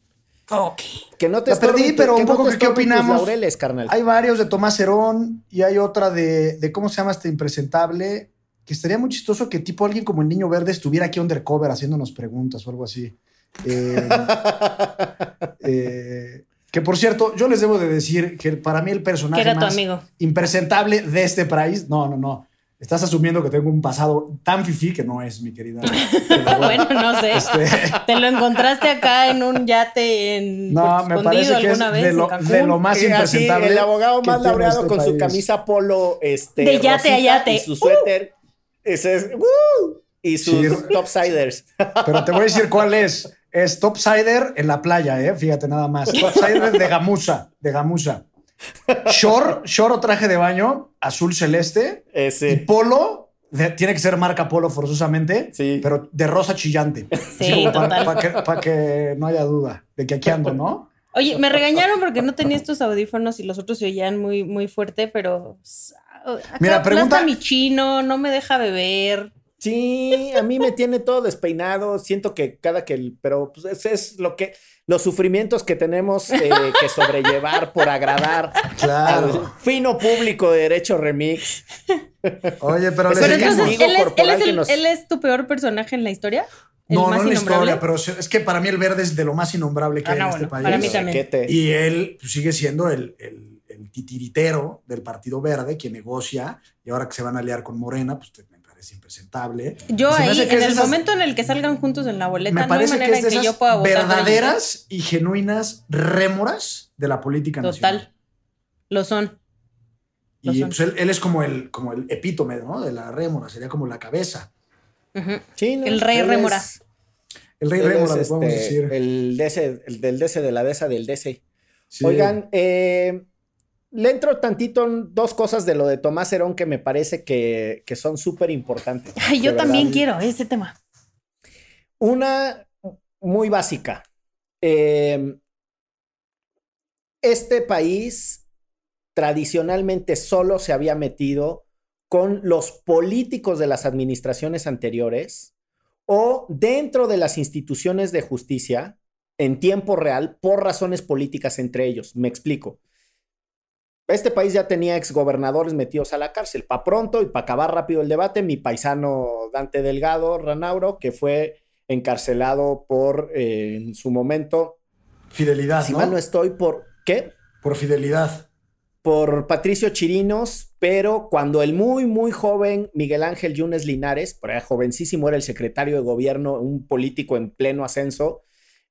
Speaker 8: Ok.
Speaker 7: Que no te
Speaker 2: La perdí,
Speaker 7: estorben
Speaker 2: pero
Speaker 7: que
Speaker 2: un poco que qué opinamos.
Speaker 7: laureles, carnal.
Speaker 2: Hay varios de Tomás Herón y hay otra de, de ¿cómo se llama este impresentable? Que estaría muy chistoso que tipo alguien como el Niño Verde estuviera aquí undercover haciéndonos preguntas o algo así. Eh, eh, que por cierto, yo les debo de decir que para mí el personaje más
Speaker 8: amigo.
Speaker 2: impresentable de este país, no, no, no. Estás asumiendo que tengo un pasado tan fifí que no es, mi querida. Pero
Speaker 8: Bueno, no sé.
Speaker 2: este,
Speaker 8: Te lo encontraste acá en un yate en
Speaker 2: no, me
Speaker 8: Escondido
Speaker 2: parece que es
Speaker 8: alguna vez
Speaker 2: de lo,
Speaker 8: Cancún.
Speaker 2: de lo más
Speaker 7: Eh, así,
Speaker 2: impresentable.
Speaker 7: el abogado más laureado
Speaker 2: este
Speaker 7: con su camisa polo este,
Speaker 8: De yate a yate.
Speaker 7: y su suéter. Ese es, ¡uh! y sus
Speaker 2: Sí.
Speaker 7: topsiders.
Speaker 2: Pero te voy a decir cuál es. Es topsider en la playa, ¿eh? Fíjate nada más. Topsider de gamuza, de gamuza. Short, short o traje de baño, azul celeste. Y
Speaker 7: Ese.
Speaker 2: polo, de- tiene que ser marca polo forzosamente,
Speaker 7: Sí.
Speaker 2: pero de rosa chillante.
Speaker 8: Sí, total.
Speaker 2: Para que, pa' que no haya duda de que aquí ando, ¿no?
Speaker 8: Oye, me regañaron porque no tenía estos audífonos y los otros se oían muy, muy fuerte, pero acá
Speaker 2: Mira, pregunta-
Speaker 8: mi chino, no me deja beber.
Speaker 7: Sí, a mí me tiene todo despeinado. Siento que cada que. el- Pero pues, ese es lo que. Los sufrimientos que tenemos eh, que sobrellevar por agradar al fino público de Derecho Remix.
Speaker 2: Oye, pero
Speaker 8: Pero entonces, ¿él es, él, es
Speaker 7: que
Speaker 8: el-
Speaker 7: nos-
Speaker 8: él es tu peor personaje en la historia? ¿El
Speaker 2: No, no en la historia, pero es que para mí el verde es de lo más innombrable que
Speaker 8: Ah,
Speaker 2: hay
Speaker 8: no,
Speaker 2: en este
Speaker 8: bueno,
Speaker 2: país.
Speaker 8: para mí también.
Speaker 2: Y él pues, sigue siendo el, el- el titiritero del Partido Verde, quien negocia, y ahora que se van a aliar con Morena, pues parece impresentable.
Speaker 8: Yo ahí, en el
Speaker 2: esas-
Speaker 8: momento en el que salgan juntos en la boleta,
Speaker 2: Me
Speaker 8: no hay
Speaker 2: parece que
Speaker 8: manera
Speaker 2: es de
Speaker 8: en que
Speaker 2: esas
Speaker 8: yo pueda votar.
Speaker 2: verdaderas y genuinas rémoras de la política nacional.
Speaker 8: Total. Lo son. lo
Speaker 2: Y
Speaker 8: son.
Speaker 2: pues, él, él es como el, como el epítome ¿no? de la rémora, sería como la cabeza.
Speaker 8: Ujú.
Speaker 7: Sí, ¿no?
Speaker 8: El rey rémora.
Speaker 7: es-
Speaker 2: El rey rémora,
Speaker 7: es,
Speaker 2: podemos
Speaker 7: este,
Speaker 2: decir.
Speaker 7: El, DC, el del DC, de la DESA, del DC.
Speaker 2: Sí.
Speaker 7: Oigan, eh, le entro tantito en dos cosas de lo de Tomás Herón que me parece que, que son súper importantes.
Speaker 8: Ay, yo también quiero ese tema.
Speaker 7: Una muy básica. Eh, este país tradicionalmente solo se había metido con los políticos de las administraciones anteriores o dentro de las instituciones de justicia en tiempo real por razones políticas entre ellos. Me explico. Este país ya tenía exgobernadores metidos a la cárcel. Pa' pronto y para acabar rápido el debate, mi paisano Dante Delgado Ranauro, que fue encarcelado por, eh, en su momento,
Speaker 2: Fidelidad,
Speaker 7: si
Speaker 2: ¿no?
Speaker 7: mal no estoy, por, ¿qué?
Speaker 2: Por fidelidad.
Speaker 7: Por Patricio Chirinos, pero cuando el muy, muy joven Miguel Ángel Yunes Linares, por jovencísimo, era el secretario de gobierno, un político en pleno ascenso,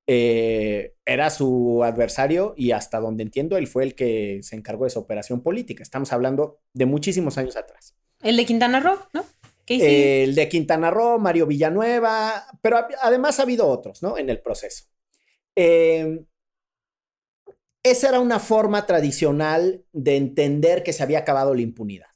Speaker 7: eh, era su adversario y hasta donde entiendo, él fue el que se encargó de esa operación política. Estamos hablando de muchísimos años atrás.
Speaker 8: El de Quintana Roo, ¿no?
Speaker 7: El de Quintana Roo, Mario Villanueva, pero además ha habido otros, ¿no? En el proceso. Eh, esa era una forma tradicional de entender que se había acabado la impunidad.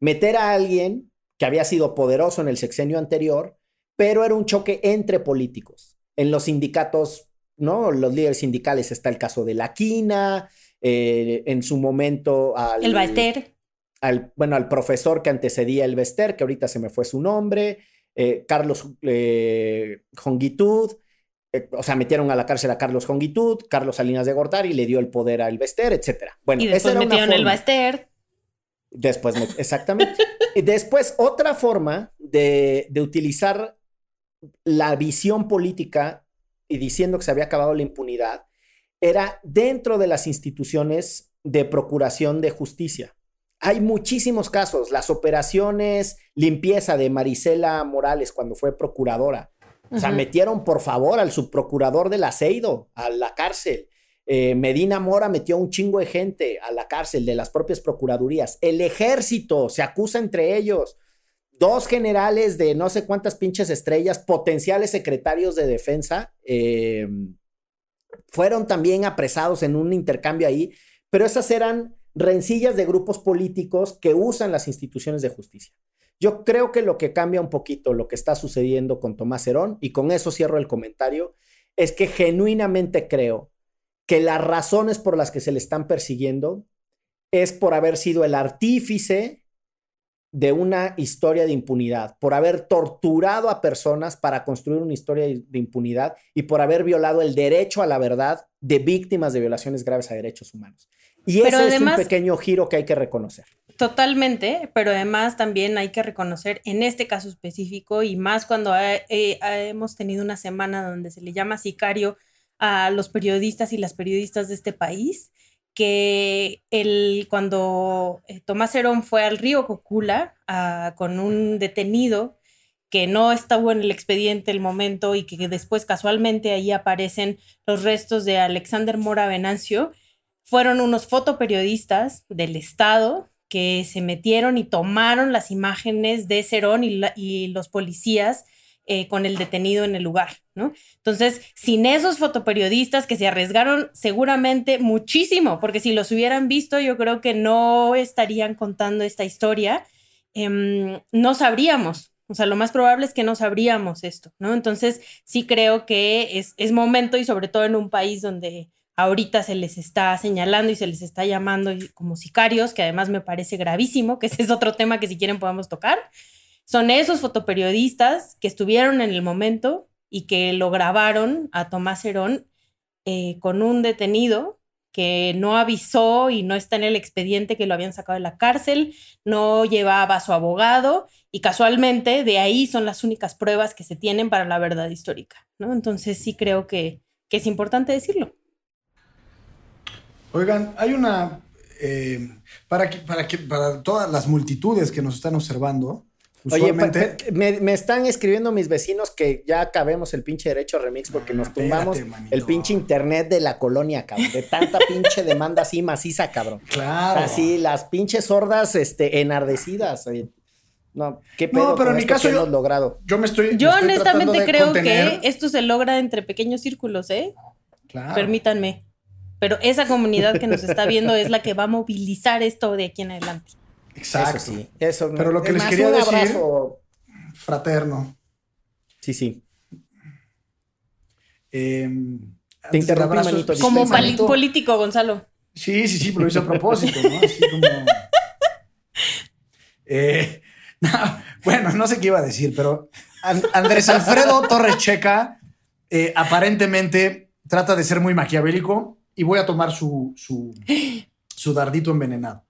Speaker 7: Meter a alguien que había sido poderoso en el sexenio anterior, pero era un choque entre políticos. En los sindicatos, ¿no? Los líderes sindicales está el caso de La Quina, eh, en su momento al,
Speaker 8: el Baester.
Speaker 7: al, bueno, al profesor que antecedía el Bester, que ahorita se me fue su nombre, eh, Carlos eh, Jongitud, eh, o sea, metieron a la cárcel a Carlos Jongitud, Carlos Salinas de Gortari le dio el poder al Bester, etcétera. Bueno,
Speaker 8: Y después metieron el. Baester.
Speaker 7: Después, me- exactamente. Y después, otra forma de, de utilizar la visión política y diciendo que se había acabado la impunidad era dentro de las instituciones de procuración de justicia. Hay muchísimos casos, las operaciones limpieza de Marisela Morales cuando fue procuradora. O sea, metieron por favor al subprocurador del aceido a la cárcel. Eh, Medina Mora metió un chingo de gente a la cárcel de las propias procuradurías. El ejército se acusa entre ellos. Dos generales de no sé cuántas pinches estrellas, potenciales secretarios de defensa, eh, fueron también apresados en un intercambio ahí, pero esas eran rencillas de grupos políticos que usan las instituciones de justicia. Yo creo que lo que cambia un poquito lo que está sucediendo con Tomás Herón, y con eso cierro el comentario, es que genuinamente creo que las razones por las que se le están persiguiendo es por haber sido el artífice de una historia de impunidad, por haber torturado a personas para construir una historia de impunidad y por haber violado el derecho a la verdad de víctimas de violaciones graves a derechos humanos. Y
Speaker 8: Pero
Speaker 7: ese es un pequeño giro que hay que reconocer.
Speaker 8: Totalmente, pero además también hay que reconocer en este caso específico y más cuando eh, hemos tenido una semana donde se le llama sicario a los periodistas y las periodistas de este país, que el, cuando eh, Tomás Herón fue al río Cocula ah, con un detenido que no estuvo en el expediente el momento y que después casualmente ahí aparecen los restos de Alexander Mora Venancio, fueron unos fotoperiodistas del Estado que se metieron y tomaron las imágenes de Cerón y los policías eh, con el detenido en el lugar, ¿no? Entonces, sin esos fotoperiodistas que se arriesgaron seguramente muchísimo, porque si los hubieran visto, yo creo que no estarían contando esta historia, em, no sabríamos. O sea, lo más probable es que no sabríamos esto, ¿no? Entonces, sí creo que es, es momento y sobre todo en un país donde ahorita se les está señalando y se les está llamando como sicarios, que además me parece gravísimo, que ese es otro tema que si quieren podemos tocar. Son esos fotoperiodistas que estuvieron en el momento y que lo grabaron a Tomás Herón eh, con un detenido que no avisó y no está en el expediente que lo habían sacado de la cárcel, no llevaba a su abogado y casualmente de ahí son las únicas pruebas que se tienen para la verdad histórica, ¿no? Entonces sí creo que, que es importante decirlo.
Speaker 2: Oigan, hay una. eh, para, que, para, que, para todas las multitudes que nos están observando, usualmente.
Speaker 7: pa- me, me están escribiendo mis vecinos que ya acabemos el pinche derecho remix porque
Speaker 2: Ah,
Speaker 7: nos tumbamos
Speaker 2: espérate,
Speaker 7: el pinche internet de la colonia, cabrón. De tanta pinche demanda así maciza, cabrón.
Speaker 2: claro.
Speaker 7: Así, las pinches sordas este, enardecidas. oye. No, qué
Speaker 2: No,
Speaker 7: pedo
Speaker 2: pero
Speaker 7: con
Speaker 2: en mi caso yo-
Speaker 7: hemos logrado.
Speaker 2: Yo me estoy.
Speaker 8: Yo
Speaker 2: me estoy tratando
Speaker 8: honestamente
Speaker 2: de
Speaker 8: creo
Speaker 2: contener.
Speaker 8: que esto se logra entre pequeños círculos, ¿eh?
Speaker 2: Claro.
Speaker 8: Permítanme. Pero esa comunidad que nos está viendo es la que va a movilizar esto de aquí en adelante.
Speaker 2: Exacto.
Speaker 7: Eso sí. Eso,
Speaker 2: Pero lo que
Speaker 7: es
Speaker 2: les quería
Speaker 7: un
Speaker 2: decir-
Speaker 7: abrazo.
Speaker 2: Fraterno.
Speaker 7: Sí, sí.
Speaker 2: Eh,
Speaker 7: Te interrumpí, manito,
Speaker 8: Como
Speaker 2: manito.
Speaker 8: político, Gonzalo.
Speaker 2: Sí, sí, sí, pero lo hice a propósito, ¿no? Así como. Eh, no, bueno, no sé qué iba a decir, pero An- Andrés Alfredo Torres Checa eh, aparentemente trata de ser muy maquiavélico y voy a tomar su, su, su dardito envenenado.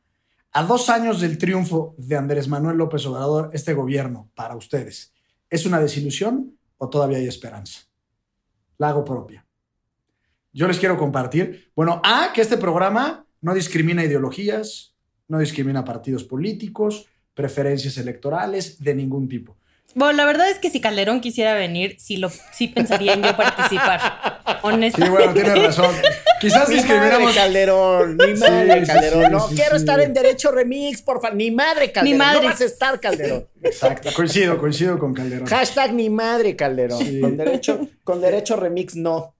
Speaker 2: A dos años del triunfo de Andrés Manuel López Obrador, este gobierno, para ustedes, ¿es una desilusión o todavía hay esperanza? La hago propia. Yo les quiero compartir, bueno, A, que este programa no discrimina ideologías, no discrimina partidos políticos, preferencias electorales de ningún tipo.
Speaker 8: Bueno, la verdad es que si Calderón quisiera venir, sí, lo, sí pensaría en yo participar.
Speaker 2: Sí,
Speaker 8: Honestamente.
Speaker 2: bueno, tienes razón. Quizás
Speaker 7: Mi madre. Calderón, mi madre,
Speaker 2: sí,
Speaker 7: Calderón.
Speaker 2: sí,
Speaker 7: no,
Speaker 2: sí,
Speaker 7: quiero
Speaker 2: sí.
Speaker 7: estar en Derecho Remix, por favor. Ni madre, Calderón.
Speaker 8: madre.
Speaker 7: No vas a estar, Calderón.
Speaker 2: Exacto, coincido, coincido con Calderón.
Speaker 7: Hashtag ni madre, Calderón.
Speaker 2: Sí.
Speaker 7: Con, derecho, con Derecho Remix, no.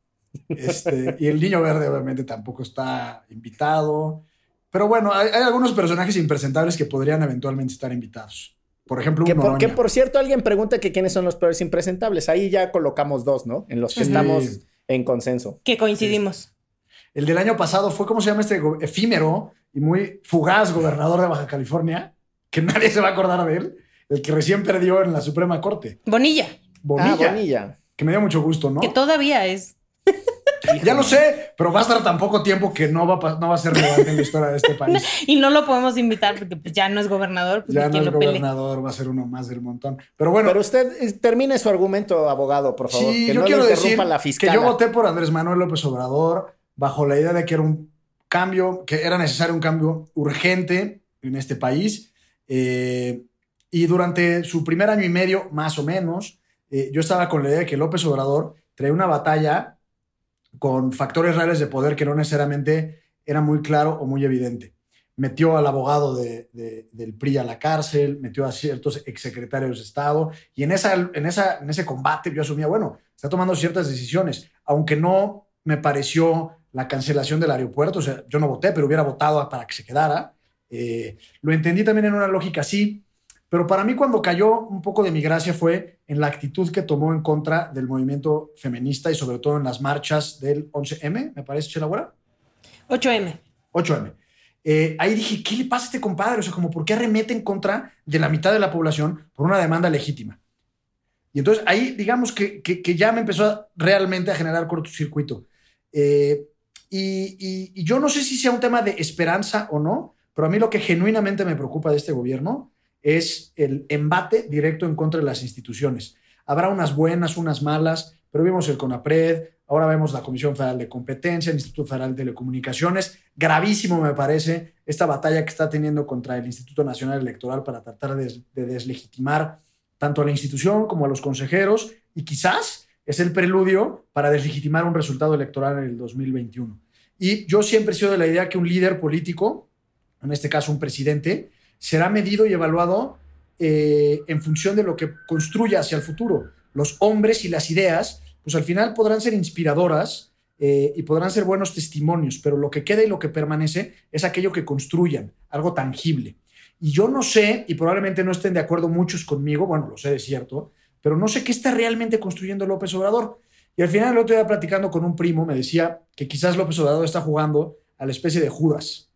Speaker 2: Este, y el niño verde, obviamente, tampoco está invitado. Pero bueno, hay, hay algunos personajes impresentables que podrían eventualmente estar invitados. Por ejemplo, un
Speaker 7: Que por, que por cierto, alguien pregunta que quiénes son los peores impresentables. Ahí ya colocamos dos, ¿no? En los que
Speaker 2: Sí.
Speaker 7: estamos en consenso.
Speaker 8: Que coincidimos.
Speaker 2: El del año pasado fue, ¿cómo se llama este efímero y muy fugaz gobernador de Baja California? Que nadie se va a acordar de él. El que recién perdió en la Suprema Corte.
Speaker 8: Bonilla,
Speaker 2: Bonilla.
Speaker 7: Ah, Bonilla.
Speaker 2: Que me dio mucho gusto, ¿no?
Speaker 8: que todavía es.
Speaker 2: Ya lo sé, pero va a estar tan poco tiempo que no va, a no va a ser relevante en la historia de este país.
Speaker 8: Y no lo podemos invitar porque pues, ya no es gobernador, pues
Speaker 2: Ya no es
Speaker 8: lo pele.
Speaker 2: gobernador, va a ser uno más del montón. Pero bueno,
Speaker 7: Pero usted eh, termine su argumento, abogado, por favor.
Speaker 2: sí,
Speaker 7: que
Speaker 2: yo
Speaker 7: no
Speaker 2: quiero decir
Speaker 7: la
Speaker 2: que yo voté por Andrés Manuel López Obrador bajo la idea de que era un cambio, que era necesario un cambio urgente en este país. Eh, y durante su primer año y medio, más o menos, eh, yo estaba con la idea de que López Obrador traía una batalla con factores reales de poder que no necesariamente era muy claro o muy evidente. Metió al abogado de- de- del PRI a la cárcel, metió a ciertos exsecretarios de Estado, y en, esa, en, esa, en ese combate yo asumía, bueno, está tomando ciertas decisiones, aunque no me pareció la cancelación del aeropuerto, o sea, yo no voté, pero hubiera votado para que se quedara. Eh, lo entendí también en una lógica así, Pero para mí cuando cayó un poco de mi gracia fue en la actitud que tomó en contra del movimiento feminista y sobre todo en las marchas del 11M, me parece, Chelagüera.
Speaker 8: 8M.
Speaker 2: 8M. Eh, ahí dije, ¿qué le pasa a este compadre? O sea, como, ¿por qué arremete en contra de la mitad de la población por una demanda legítima? Y entonces ahí, digamos que, que, que ya me empezó a- realmente a generar cortocircuito. Eh, y, y- y yo no sé si sea un tema de esperanza o no, pero a mí lo que genuinamente me preocupa de este gobierno es el embate directo en contra de las instituciones. Habrá unas buenas, unas malas, pero vimos el CONAPRED, ahora vemos la Comisión Federal de Competencia, el Instituto Federal de Telecomunicaciones. Gravísimo me parece esta batalla que está teniendo contra el Instituto Nacional Electoral para tratar de, de deslegitimar tanto a la institución como a los consejeros y quizás es el preludio para deslegitimar un resultado electoral en el 2021. Y yo siempre he sido de la idea que un líder político, en este caso un presidente, será medido y evaluado eh, en función de lo que construya hacia el futuro. Los hombres y las ideas, pues al final podrán ser inspiradoras eh, y podrán ser buenos testimonios, pero lo que queda y lo que permanece es aquello que construyan, algo tangible. Y yo no sé, y probablemente no estén de acuerdo muchos conmigo, bueno, lo sé de cierto, pero no sé qué está realmente construyendo López Obrador. Y al final, el otro día platicando con un primo, me decía que quizás López Obrador está jugando a la especie de Judas.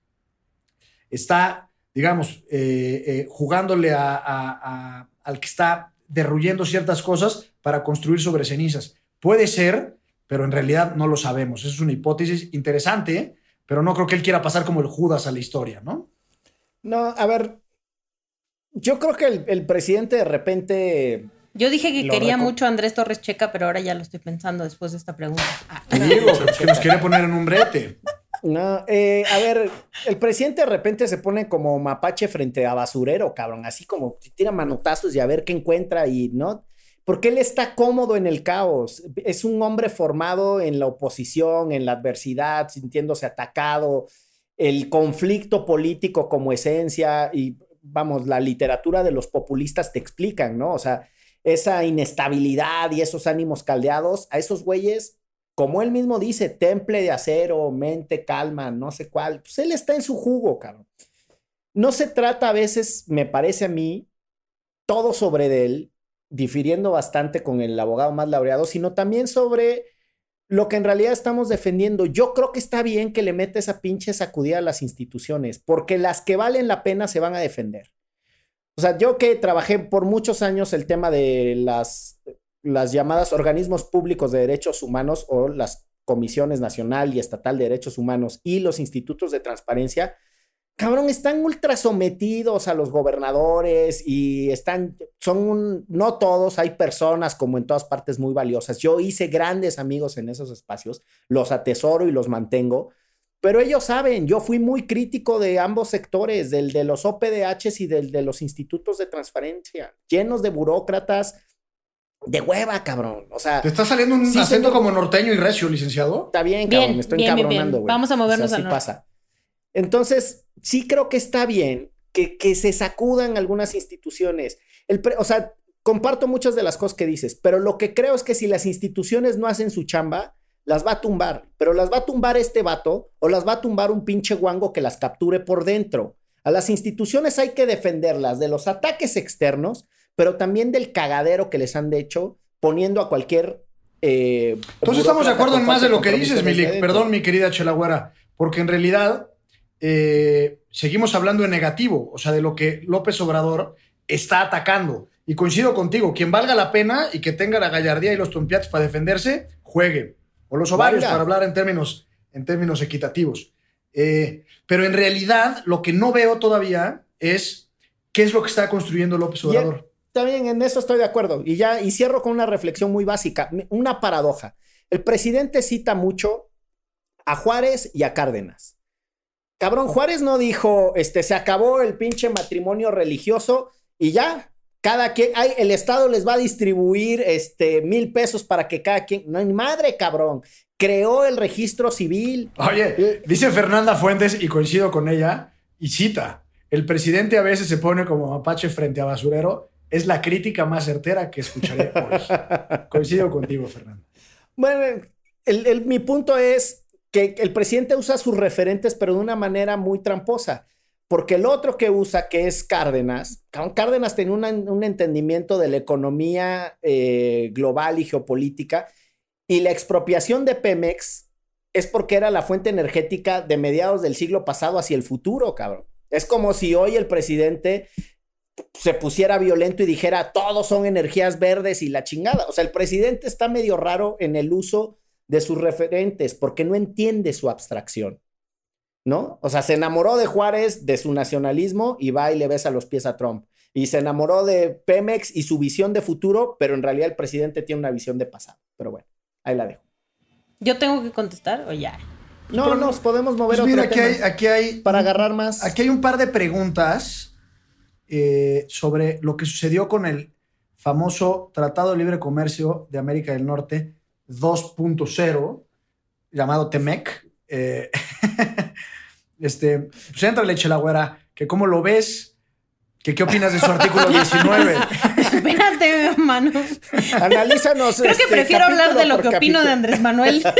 Speaker 2: Está, digamos, eh, eh, jugándole a- a- a- al que está derruyendo ciertas cosas para construir sobre cenizas. Puede ser, pero en realidad no lo sabemos. Esa es una hipótesis interesante, pero no creo que él quiera pasar como el Judas a la historia, ¿no?
Speaker 7: No, a ver, yo creo que el, el presidente de repente...
Speaker 8: Yo dije que quería
Speaker 7: reco-
Speaker 8: mucho a Andrés Torres Checa, pero ahora ya lo estoy pensando después de esta pregunta. Ah,
Speaker 2: digo, que- que nos quiere poner en un brete.
Speaker 7: No, eh, a ver, el presidente de repente se pone como mapache frente a basurero, cabrón, así como tira manotazos y a ver qué encuentra y no, porque él está cómodo en el caos, es un hombre formado en la oposición, en la adversidad, sintiéndose atacado, el conflicto político como esencia y vamos, la literatura de los populistas te explican, ¿no? O sea, esa inestabilidad y esos ánimos caldeados, a esos güeyes como él mismo dice, temple de acero, mente calma, no sé cuál, pues él está en su jugo, cabrón. No se trata a veces, me parece a mí, todo sobre él, difiriendo bastante con el abogado más laureado, sino también sobre lo que en realidad estamos defendiendo. Yo creo que está bien que le meta esa pinche sacudida a las instituciones, porque las que valen la pena se van a defender. O sea, yo que trabajé por muchos años el tema de las las llamadas organismos públicos de derechos humanos o las comisiones nacional y estatal de derechos humanos y los institutos de transparencia, cabrón, están ultra sometidos a los gobernadores y están, son, un- no todos, hay personas como en todas partes muy valiosas. Yo hice grandes amigos en esos espacios, los atesoro y los mantengo, pero ellos saben, yo fui muy crítico de ambos sectores, del de los OPDHs y del de los institutos de transparencia, llenos de burócratas de hueva, cabrón. O sea,
Speaker 2: ¿Te está saliendo un
Speaker 7: Sí,
Speaker 2: acento como norteño y recio, licenciado?
Speaker 7: está bien,
Speaker 8: Bien,
Speaker 7: cabrón, me estoy
Speaker 8: bien,
Speaker 7: encabronando, güey.
Speaker 8: Vamos a movernos
Speaker 7: O sea, así pasa. Entonces, sí creo que está bien que, que se sacudan algunas instituciones. El pre- o sea, comparto muchas de las cosas que dices, pero lo que creo es que si las instituciones no hacen su chamba, las va a tumbar. Pero las va a tumbar este vato o las va a tumbar un pinche guango que las capture por dentro. A las instituciones hay que defenderlas de los ataques externos, pero también del cagadero que les han hecho poniendo a cualquier... eh,
Speaker 2: Entonces estamos de acuerdo en más de lo que dices, Milik. Perdón, mi querida Chelagüera, porque en realidad eh, seguimos hablando en negativo, o sea, de lo que López Obrador está atacando. Y coincido contigo, quien valga la pena y que tenga la gallardía y los trompiates para defenderse, juegue. O los ovarios, para hablar en términos, en términos equitativos. Eh, pero en realidad, lo que no veo todavía es qué es lo que está construyendo López Obrador.
Speaker 7: También en eso estoy de acuerdo. Y ya, y cierro con una reflexión muy básica, una paradoja. El presidente cita mucho a Juárez y a Cárdenas. Cabrón, Juárez no dijo, este, se acabó el pinche matrimonio religioso y ya, cada quien, ay, el Estado les va a distribuir, este, mil pesos para que cada quien, no hay madre, cabrón. Creó el registro civil.
Speaker 2: Oye, dice Fernanda Fuentes, y coincido con ella, y cita, el presidente a veces se pone como mapache frente a basurero, es la crítica más certera que escucharé hoy. coincido contigo, Fernanda.
Speaker 7: Bueno, el- el- mi punto es que el presidente usa sus referentes, pero de una manera muy tramposa. porque el otro que usa, que es Cárdenas, Cárdenas tenía un entendimiento de la economía eh, global y geopolítica, y la expropiación de Pemex es porque era la fuente energética de mediados del siglo pasado hacia el futuro, cabrón. Es como si hoy el presidente se pusiera violento y dijera, todos son energías verdes y la chingada. O sea, el presidente está medio raro en el uso de sus referentes porque no entiende su abstracción. ¿no? O sea, se enamoró de Juárez, de su nacionalismo y va y le besa los pies a Trump. Y se enamoró de Pemex y su visión de futuro, pero en realidad el presidente tiene una visión de pasado. Pero bueno, ahí la dejo.
Speaker 8: ¿Yo tengo que contestar o ya?
Speaker 7: No, nos podemos mover
Speaker 2: pues mira, aquí hay, aquí hay,
Speaker 7: para agarrar más.
Speaker 2: Aquí hay un par de preguntas eh, sobre lo que sucedió con el famoso Tratado de Libre Comercio de América del Norte 2.0, llamado TEMEC. Eh, Este, pues entra leche la güera, que cómo lo ves, que qué opinas de su artículo 19.
Speaker 8: Espérate, hermano.
Speaker 7: Analízanos.
Speaker 8: Creo que este, prefiero hablar de lo que opino de Andrés Manuel.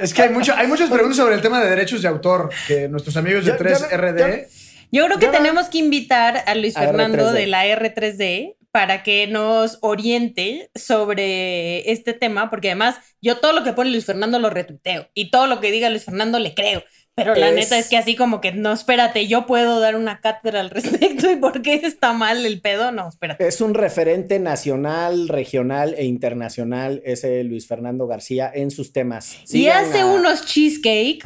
Speaker 2: Es que hay, mucho, hay muchas preguntas sobre el tema de derechos de autor que nuestros amigos de 3RD.
Speaker 8: Yo, creo que tenemos que invitar a Luis Fernando de la R3D para que nos oriente sobre este tema, porque además yo todo lo que pone Luis Fernando lo retuiteo y todo lo que diga Luis Fernando le creo. Pero la neta es que así como que, no, espérate, yo puedo dar una cátedra al respecto y por qué está mal el pedo, no, espérate.
Speaker 7: Es un referente nacional, regional e internacional, ese Luis Fernando García, en sus temas.
Speaker 8: y hace unos cheesecake.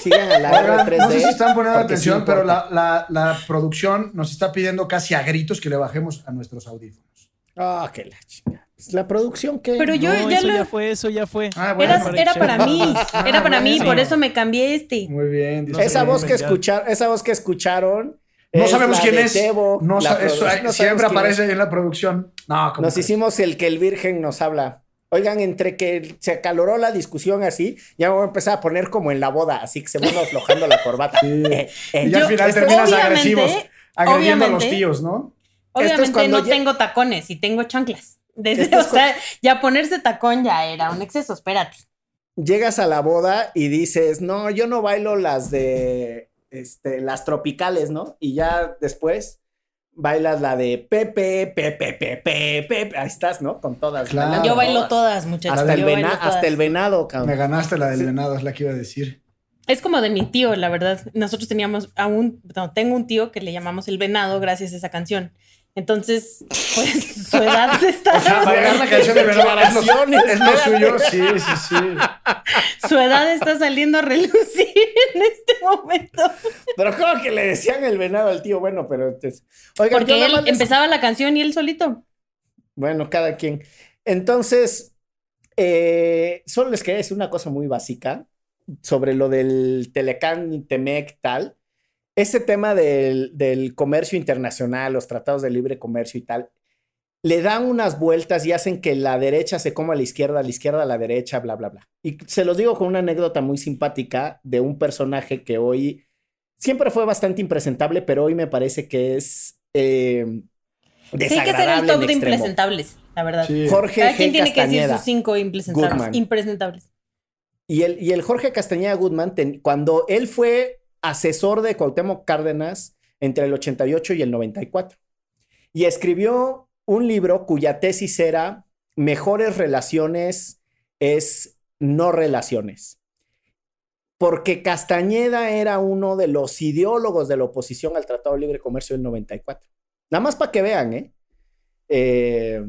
Speaker 7: Sigan a la 3D.
Speaker 2: No sé si están poniendo atención, pero la, la, producción nos está pidiendo casi a gritos que le bajemos a nuestros audífonos.
Speaker 7: Ah, qué la chica. Pues, la producción que.
Speaker 8: Pero yo
Speaker 1: ya eso ya fue, eso ya fue.
Speaker 8: Ah, era, para mí, era para mí, por eso me cambié este.
Speaker 2: Muy bien.
Speaker 7: esa voz que escucharon, esa voz que escucharon.
Speaker 2: No sabemos quién es. no, eso, siempre aparece ahí en la producción. No,
Speaker 7: Nos hicimos el que el Virgen nos habla. Oigan, entre que se acaloró la discusión así, ya voy a empezar a poner como en la boda, así que se van aflojando la corbata.
Speaker 2: Eh, eh. y al final terminas agresivos, agrediendo a los tíos, ¿no?
Speaker 8: Obviamente no tengo tacones y tengo chanclas. Desde, o sea, ya ponerse tacón ya era un exceso, espérate.
Speaker 7: Llegas a la boda y dices, no, yo no bailo las de, este, las tropicales, ¿no? Y ya después bailas la de Pepe, Pepe, Pepe, Pepe, ahí estás, ¿no? Con todas.
Speaker 8: Claro. Yo bailo todas, muchachos.
Speaker 7: Hasta, el, hasta el venado, cabrón.
Speaker 2: Me ganaste la del venado, es la que iba a decir.
Speaker 8: Es como de mi tío, la verdad. Nosotros teníamos aún, no, tengo un tío que le llamamos el venado gracias a esa canción. Entonces, pues su edad se está.
Speaker 2: O sea, bailar la canción de verdad es lo, suyo. Sí, sí, sí.
Speaker 8: Su edad está saliendo a relucir en este momento.
Speaker 7: Pero como que le decían el venado al tío, bueno, pero entonces.
Speaker 8: Porque él empezaba la canción y él solito.
Speaker 7: Bueno, cada quien. Entonces, eh, solo les quería decir una cosa muy básica sobre lo del Telecán y Temec tal ese tema del, comercio internacional, los tratados de libre comercio y tal, le dan unas vueltas y hacen que la derecha se coma a la izquierda, la izquierda a la derecha, bla, bla, bla. Y se los digo con una anécdota muy simpática de un personaje que hoy siempre fue bastante impresentable, pero hoy me parece que es eh,
Speaker 8: hay que hacer el top de impresentables, la verdad.
Speaker 7: Jorge
Speaker 8: Cada quien tiene que decir sus cinco impresentables.
Speaker 7: Y el, y el Jorge Castañeda Goodman, cuando él fue asesor de Cuauhtémoc Cárdenas entre el 88 y el 94. Y escribió un libro cuya tesis era Mejores relaciones es no relaciones. Porque Castañeda era uno de los ideólogos de la oposición al Tratado de Libre Comercio del 94. Nada más para que vean, ¿eh? ¿eh?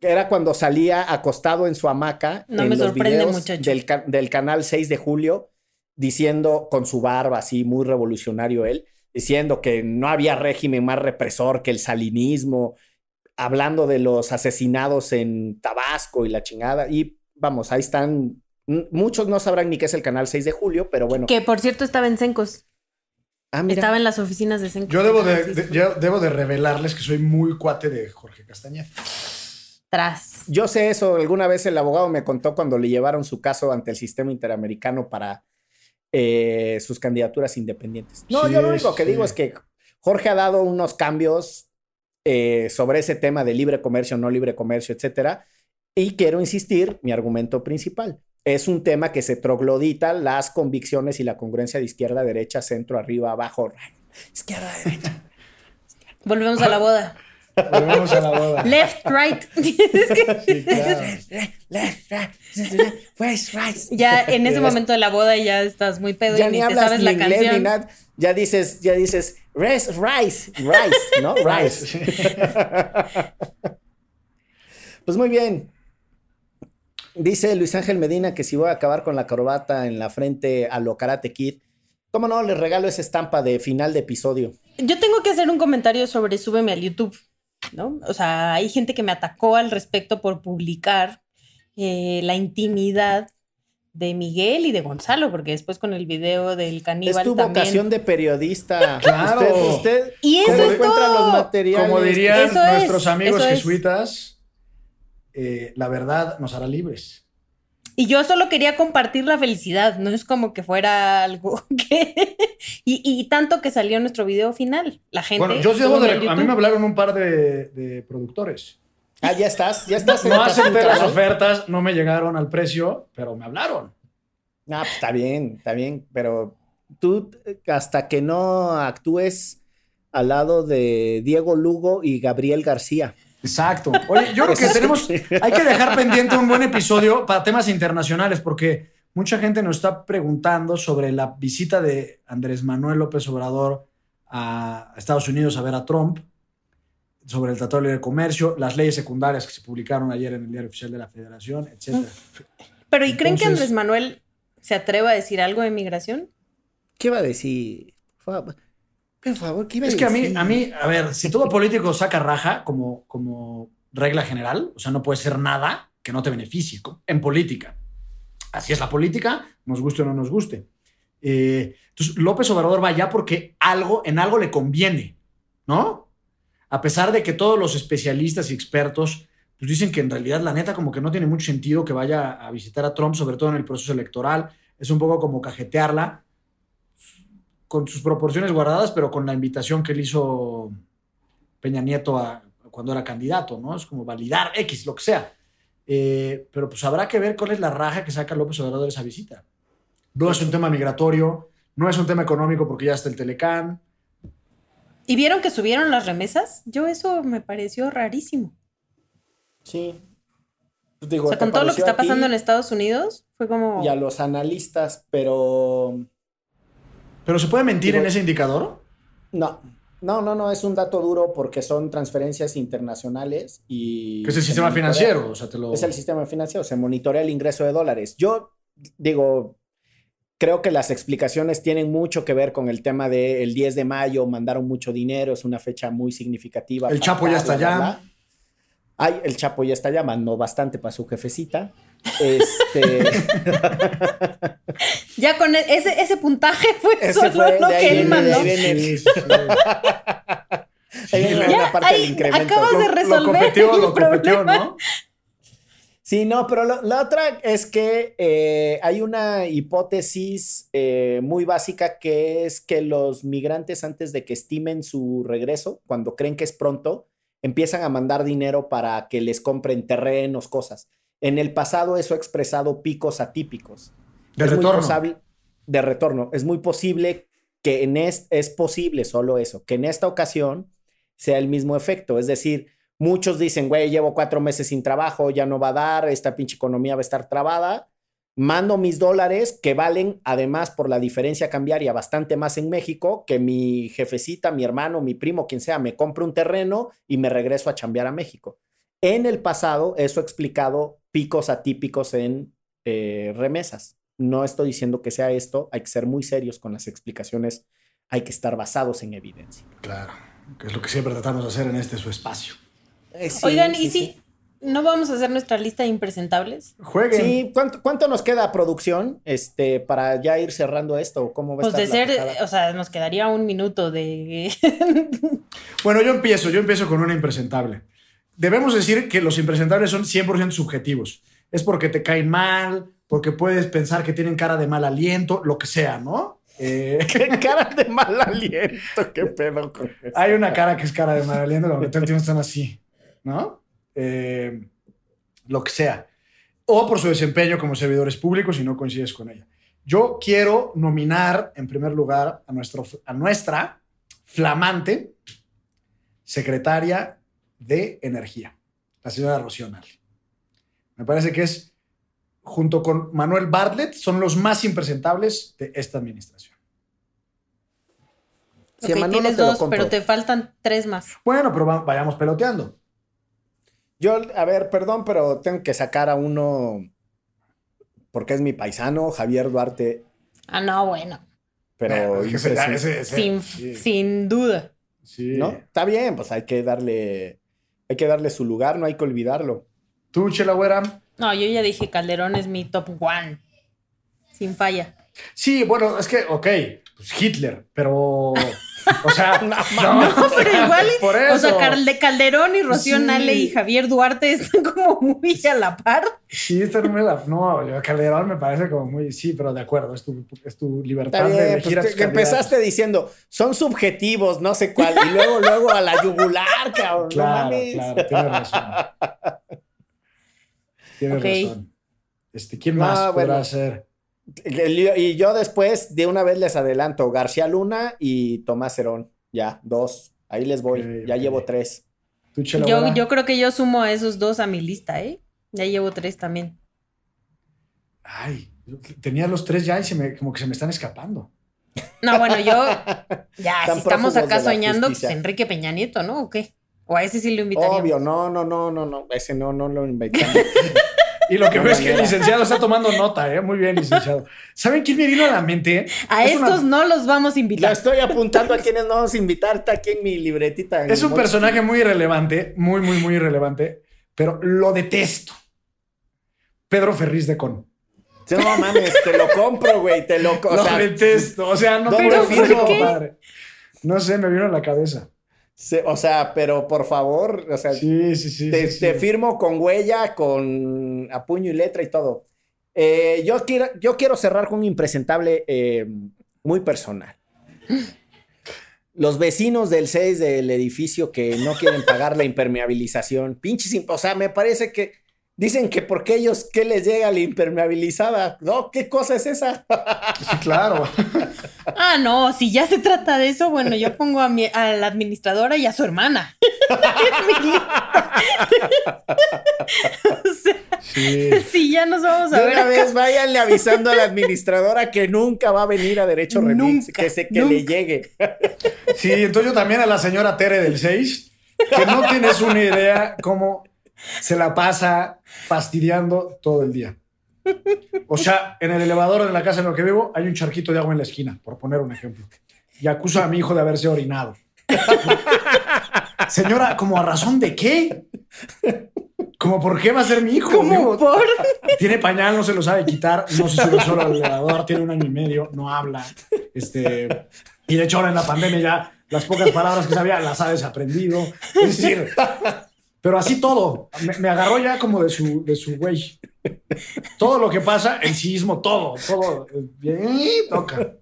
Speaker 7: era cuando salía acostado en su hamaca
Speaker 8: no en me los videos
Speaker 7: del, del, canal 6 de julio diciendo con su barba así, muy revolucionario él, diciendo que no había régimen más represor que el salinismo, hablando de los asesinados en Tabasco y la chingada. Y vamos, ahí están. Muchos no sabrán ni qué es el canal 6 de julio, pero bueno.
Speaker 8: Que por cierto estaba en Sencos. Ah, estaba en las oficinas de Sencos.
Speaker 2: Yo debo de, yo debo de revelarles que soy muy cuate de Jorge Castañeda.
Speaker 8: Tras.
Speaker 7: Yo sé eso. Alguna vez el abogado me contó cuando le llevaron su caso ante el sistema interamericano para eh, sus candidaturas independientes. No, yo lo único que digo es que Jorge ha dado unos cambios eh, sobre ese tema de libre comercio, no libre comercio, etcétera. Y quiero insistir, mi argumento principal. es un tema que se troglodita las convicciones y la congruencia de izquierda, derecha, centro, arriba, abajo, izquierda, derecha.
Speaker 8: Volvemos a la boda.
Speaker 2: Volvemos a la boda.
Speaker 8: Left, right.
Speaker 2: Sí, claro.
Speaker 7: Left, right.
Speaker 8: Ya en ese momento de la boda ya estás muy pedo
Speaker 7: Ya
Speaker 8: y
Speaker 7: ni
Speaker 8: ni te
Speaker 7: hablas
Speaker 8: sabes
Speaker 7: ni
Speaker 8: la
Speaker 7: inglés ni
Speaker 8: canción.
Speaker 7: nada. Ya dices, ya dices, rice, rice, rice, ¿no? Rice. Pues muy bien. Dice Luis Ángel Medina que si voy a acabar con la corbata en la frente a lo Karate Kid, ¿cómo no? Les regalo esa estampa de final de episodio.
Speaker 8: Yo tengo que hacer un comentario sobre súbeme al YouTube, ¿no? O sea, hay gente que me atacó al respecto por publicar eh, la intimidad de Miguel y de Gonzalo, porque después con el video del caníbal
Speaker 7: es tu
Speaker 8: también.
Speaker 7: vocación de periodista.
Speaker 2: Claro.
Speaker 7: Usted, usted
Speaker 8: Y eso
Speaker 7: ¿cómo
Speaker 8: es
Speaker 7: encuentra
Speaker 8: todo.
Speaker 7: los materiales?
Speaker 2: Como dirían
Speaker 8: Eso es,
Speaker 2: nuestros amigos jesuitas, eh, la verdad nos hará libres.
Speaker 8: Y yo solo quería compartir la felicidad, no es como que fuera algo que... y, y tanto que salió nuestro video final. La gente...
Speaker 2: Bueno, yo sí debo de A mí me hablaron un par de, de productores.
Speaker 7: Ah, ya estás, ya estás. en
Speaker 2: No acepté las ofertas, no me llegaron al precio, pero me hablaron.
Speaker 7: Ah, pues está bien, está bien, pero tú hasta que no actúes al lado de Diego Lugo y Gabriel García.
Speaker 2: Exacto. Oye, yo creo que tenemos, hay que dejar pendiente un buen episodio para temas internacionales, porque mucha gente nos está preguntando sobre la visita de Andrés Manuel López Obrador a Estados Unidos a ver a Trump, sobre el Tratado de Libre Comercio, las leyes secundarias que se publicaron ayer en el Diario Oficial de la Federación, etc.
Speaker 8: Pero ¿y creen que
Speaker 2: Entonces-
Speaker 8: Andrés Manuel se atreva a decir algo de migración?
Speaker 7: ¿Qué va a decir? Por favor, ¿qué iba a
Speaker 2: Es que a mí,
Speaker 7: decir?
Speaker 2: a mí, a ver, si todo político saca raja como, como regla general, o sea, no puede ser nada que no te beneficie en política. Así es la política, nos guste o no nos guste. Eh, entonces, López Obrador va allá porque algo, en algo le conviene, ¿no? A pesar de que todos los especialistas y expertos pues dicen que en realidad la neta como que no tiene mucho sentido que vaya a visitar a Trump, sobre todo en el proceso electoral. Es un poco como cajetearla con sus proporciones guardadas, pero con la invitación que le hizo Peña Nieto cuando era candidato, ¿no? Es como validar X, lo que sea. Eh, pero pues habrá que ver cuál es la raja que saca López Obrador de esa visita. No es un tema migratorio, no es un tema económico porque ya está el Telecán.
Speaker 8: ¿Y vieron que subieron las remesas? Yo eso me pareció rarísimo.
Speaker 7: Sí. Pues digo,
Speaker 8: O sea,
Speaker 7: ¿te
Speaker 8: con todo lo que está
Speaker 7: a ti
Speaker 8: pasando en Estados Unidos, fue como...
Speaker 7: Y a los analistas, pero
Speaker 2: ¿Pero se puede mentir
Speaker 7: Digo-
Speaker 2: en ese indicador?
Speaker 7: no. No, no, no, es un dato duro porque son transferencias internacionales y...
Speaker 2: Que es el sistema
Speaker 7: monitorea.
Speaker 2: financiero. O sea, te lo...
Speaker 7: Es el sistema financiero, se monitorea el ingreso de dólares. Yo digo, creo que las explicaciones tienen mucho que ver con el tema del 10 de mayo, mandaron mucho dinero, es una fecha muy significativa.
Speaker 2: El Chapo ya está allá.
Speaker 7: Ay, el Chapo ya está allá, mandó bastante para su jefecita. Este,
Speaker 8: Ya con e- ese, ese puntaje fue
Speaker 7: Ese
Speaker 8: solo
Speaker 7: fue,
Speaker 8: lo
Speaker 7: de
Speaker 8: que él
Speaker 7: de
Speaker 8: mandó.
Speaker 7: ahí viene. Parte del incremento.
Speaker 8: acabas de
Speaker 2: Lo- lo
Speaker 8: resolver
Speaker 2: competió,
Speaker 8: el
Speaker 2: lo competió,
Speaker 8: problema.
Speaker 2: ¿no?
Speaker 7: Sí, no, pero lo- la otra es que eh, hay una hipótesis eh, muy básica que es que los migrantes antes de que estimen su regreso, cuando creen que es pronto, empiezan a mandar dinero para que les compren terrenos, cosas. En el pasado eso ha expresado picos atípicos.
Speaker 2: De
Speaker 7: Es muy
Speaker 2: retorno.
Speaker 7: de retorno. Es muy posible que en es, es posible solo eso, que en esta ocasión sea el mismo efecto. Es decir, muchos dicen, güey, llevo cuatro meses sin trabajo, ya no va a dar, esta pinche economía va a estar trabada. Mando mis dólares que valen, además, por la diferencia cambiaria, bastante más en México, que mi jefecita, mi hermano, mi primo, quien sea, me compre un terreno y me regreso a chambear a México. En el pasado, eso ha explicado picos atípicos en eh, remesas. No estoy diciendo que sea esto, hay que ser muy serios con las explicaciones, hay que estar basados en evidencia.
Speaker 2: Claro, que es lo que siempre tratamos de hacer en este su espacio.
Speaker 7: Eh, sí,
Speaker 8: Oigan,
Speaker 7: sí,
Speaker 8: ¿y si no vamos a hacer nuestra lista de impresentables?
Speaker 2: Jueguen.
Speaker 7: Sí, ¿cuánto, cuánto nos queda producción este, para ya ir cerrando esto? ¿Cómo va a
Speaker 8: Pues de ser, o sea, nos quedaría un minuto de...
Speaker 2: Bueno, yo empiezo, yo empiezo con una impresentable. Debemos decir que los impresentables son 100% subjetivos. Es porque te caen mal, porque puedes pensar que tienen cara de mal aliento, lo que sea, ¿no? Eh,
Speaker 7: ¡Qué cara de mal aliento! ¡Qué pedo con eso!
Speaker 2: hay una cara que es cara de mal aliento, como que todo el tiempo están así, ¿no? Eh, lo que sea. o por su desempeño como servidores públicos si no coincides con ella. Yo quiero nominar en primer lugar a, nuestro, a nuestra flamante secretaria de Energía, la señora Rocío. Me parece que es, junto con Manuel Bartlett, son los más impresentables de esta administración.
Speaker 7: Si
Speaker 8: tienes dos, pero te faltan tres más.
Speaker 2: Bueno, pero va- vayamos peloteando.
Speaker 7: Yo, a ver, perdón, pero tengo que sacar a uno porque es mi paisano, Javier Duarte,
Speaker 8: Ah, no, bueno.
Speaker 7: pero
Speaker 2: ese-
Speaker 7: impresionante.
Speaker 2: ese- ese-
Speaker 8: Sin,
Speaker 2: sí,
Speaker 8: sin duda.
Speaker 2: sí.
Speaker 7: ¿no? Está bien, pues hay que darle, hay que darle su lugar, no hay que olvidarlo.
Speaker 2: Tú, Chela Güera.
Speaker 8: No, yo ya dije Calderón es mi top one. Sin falla.
Speaker 2: Sí, bueno, es que, ok, pues Hitler, pero. O sea, no,
Speaker 8: No, pero igual.
Speaker 2: Por
Speaker 8: O sea, Calderón y Rocío
Speaker 2: Sí.
Speaker 8: Nale y Javier Duarte están como muy a la par.
Speaker 2: Sí, esta no me la. No, yo, Calderón me parece como muy. Sí, pero de acuerdo, es tu, es tu libertad de elegir
Speaker 7: pues
Speaker 2: a tus
Speaker 7: que empezaste diciendo, son subjetivos, no sé cuál, y luego, luego a la yugular, cabrón. no
Speaker 2: Claro,
Speaker 7: mames.
Speaker 2: claro, tienes razón. Tienes razón. Este, ¿Quién
Speaker 7: No,
Speaker 2: más podrá
Speaker 7: bueno.
Speaker 2: ser?
Speaker 7: Y yo después, de una vez les adelanto, García Luna y Tomás Herón. Ya, dos. Ahí les voy. Ya llevo tres.
Speaker 2: ¿Tú, Chela
Speaker 8: Yo, yo creo que yo sumo a esos dos a mi lista, ¿eh? Ya llevo tres también.
Speaker 2: Ay, tenía los tres ya y se me, como que se me están escapando.
Speaker 8: No, bueno, yo. Ya, si estamos acá soñando, pues. Enrique Peña Nieto, ¿no? ¿O qué? O a ese sí lo invitaríamos.
Speaker 7: Obvio, no, no, no, no, no. Ese no, no lo inventamos.
Speaker 2: Y lo que veo es que el licenciado está tomando nota, ¿eh? Muy bien, licenciado. ¿Saben quién me vino a la mente?
Speaker 8: A
Speaker 2: Es una-
Speaker 8: estos no los vamos a invitar.
Speaker 7: estoy apuntando a quienes no vamos a invitar. Está aquí en mi libretita. en
Speaker 2: Es un personaje muy irrelevante, muy, muy, muy irrelevante, pero lo detesto. Pedro Ferriz de Con.
Speaker 7: No mames, te lo compro, güey. Te lo
Speaker 2: lo detesto. O sea, no
Speaker 7: ¿dónde
Speaker 2: tengo
Speaker 8: qué?
Speaker 2: compadre. No sé, me vino a la cabeza.
Speaker 7: O sea, pero por favor, o sea,
Speaker 2: Sí, sí, sí.
Speaker 7: te, firmo con huella, con a puño y letra y todo. Eh, yo, quiero, yo quiero cerrar con un impresentable eh, muy personal. Los vecinos del 6 del edificio que no quieren pagar la impermeabilización. Pinches, o sea, me parece que dicen que porque ellos, ¿qué les llega la impermeabilizada? No, ¿qué cosa es esa?
Speaker 2: Sí, claro.
Speaker 8: Ah, no, si ya se trata de eso, bueno, yo pongo a, mi, a la administradora y a su hermana. O sea,
Speaker 2: Sí.
Speaker 8: si ya nos vamos a
Speaker 7: De
Speaker 8: ver.
Speaker 7: una
Speaker 8: acá.
Speaker 7: vez váyanle avisando a la administradora que nunca va a venir a Derecho Remix,
Speaker 8: Nunca,
Speaker 7: que, se, que
Speaker 8: nunca.
Speaker 7: le llegue.
Speaker 2: Sí, entonces yo también a la señora Tere del 6, que no tienes una idea cómo se la pasa fastidiando todo el día. O sea, en el elevador de la casa en la que vivo hay un charquito de agua en la esquina, por poner un ejemplo. Y acusa a mi hijo de haberse orinado. Señora, ¿como a razón de qué? ¿Como por qué va a ser mi hijo? Digo,
Speaker 8: por.
Speaker 2: tiene pañal, no se lo sabe quitar, no se sube solo al elevador, tiene un año y medio, no habla. Este, y de hecho ahora en la pandemia ya las pocas palabras que sabía las ha desaprendido. Es decir, pero así todo. Me, me agarró ya como de su, de su güey. Todo lo que pasa, el sismo, todo, todo. Bien, toca.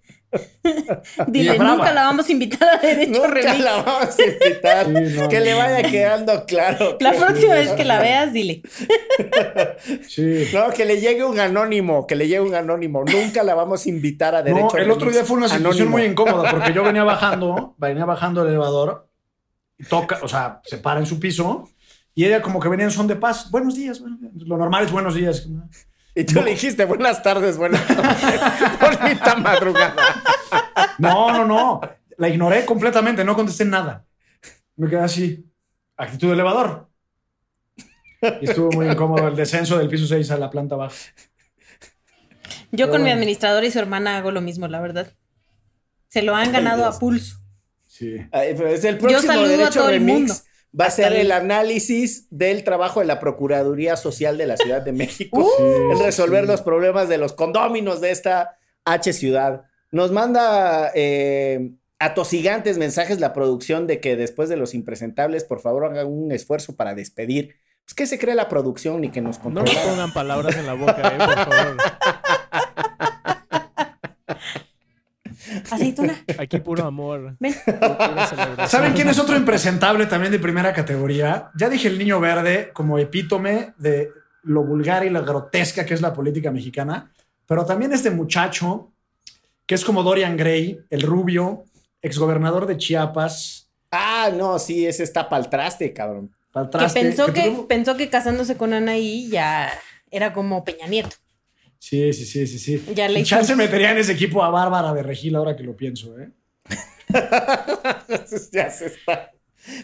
Speaker 8: Dile, nunca la vamos a invitar a Derecho
Speaker 7: Nunca
Speaker 8: Remix.
Speaker 7: la vamos a invitar.
Speaker 2: Sí, no,
Speaker 7: que
Speaker 2: no,
Speaker 7: le vaya
Speaker 2: no.
Speaker 7: quedando claro.
Speaker 8: La
Speaker 7: que-
Speaker 8: próxima vez que la veas, dile.
Speaker 2: Sí.
Speaker 7: No, que le llegue un anónimo, que le llegue un anónimo. Nunca la vamos a invitar a Derecho
Speaker 2: No, el otro día fue una situación
Speaker 7: Anónimo.
Speaker 2: muy incómoda porque yo venía bajando, venía bajando el elevador toca, o sea, se para en su piso y ella como que venía en son de paz. Buenos días, buenos días. Lo normal es buenos días.
Speaker 7: Y tú le dijiste buenas tardes, buenas tardes. Bonita madrugada.
Speaker 2: No, no, no. La ignoré completamente, no contesté nada. Me quedé así. Actitud de elevador. Y estuvo muy incómodo el descenso del piso 6 a la planta baja.
Speaker 8: Yo con mi
Speaker 2: bueno.
Speaker 8: administradora y su hermana hago lo mismo, la verdad. Se lo han ganado a pulso.
Speaker 2: Sí.
Speaker 7: Ay, pues el próximo
Speaker 8: saludo a todo el
Speaker 7: Remix
Speaker 8: mundo.
Speaker 7: Va a ser
Speaker 8: el-
Speaker 7: el análisis del trabajo de la Procuraduría Social de la Ciudad de México
Speaker 8: Uh,
Speaker 7: en resolver
Speaker 2: sí.
Speaker 7: los problemas de los condóminos de esta H ciudad. Nos manda eh, atosigantes mensajes la producción de que después de los impresentables, por favor, hagan un esfuerzo para despedir. Pues, ¿qué se cree la producción ni que nos
Speaker 1: No
Speaker 7: controla?
Speaker 1: nos pongan palabras en la boca, eh, por favor.
Speaker 8: Aceituna.
Speaker 1: Aquí puro amor.
Speaker 8: Ven.
Speaker 2: ¿Saben quién es otro impresentable también de primera categoría? Ya dije el niño verde como epítome de lo vulgar y lo grotesca que es la política mexicana, pero también este muchacho, que es como Dorian Gray, el rubio, exgobernador de Chiapas,
Speaker 7: Ah, no, sí, ese está pa'l traste, cabrón.
Speaker 2: pa'l
Speaker 8: Que pensó que,
Speaker 2: tuvo-
Speaker 8: pensó que casándose con Anaí ya era como Peña Nieto.
Speaker 2: Sí, sí, sí, sí, sí.
Speaker 8: Ya le
Speaker 2: Chance metería en ese equipo a Bárbara de Regil ahora que lo pienso, ¿eh?
Speaker 7: ya se está.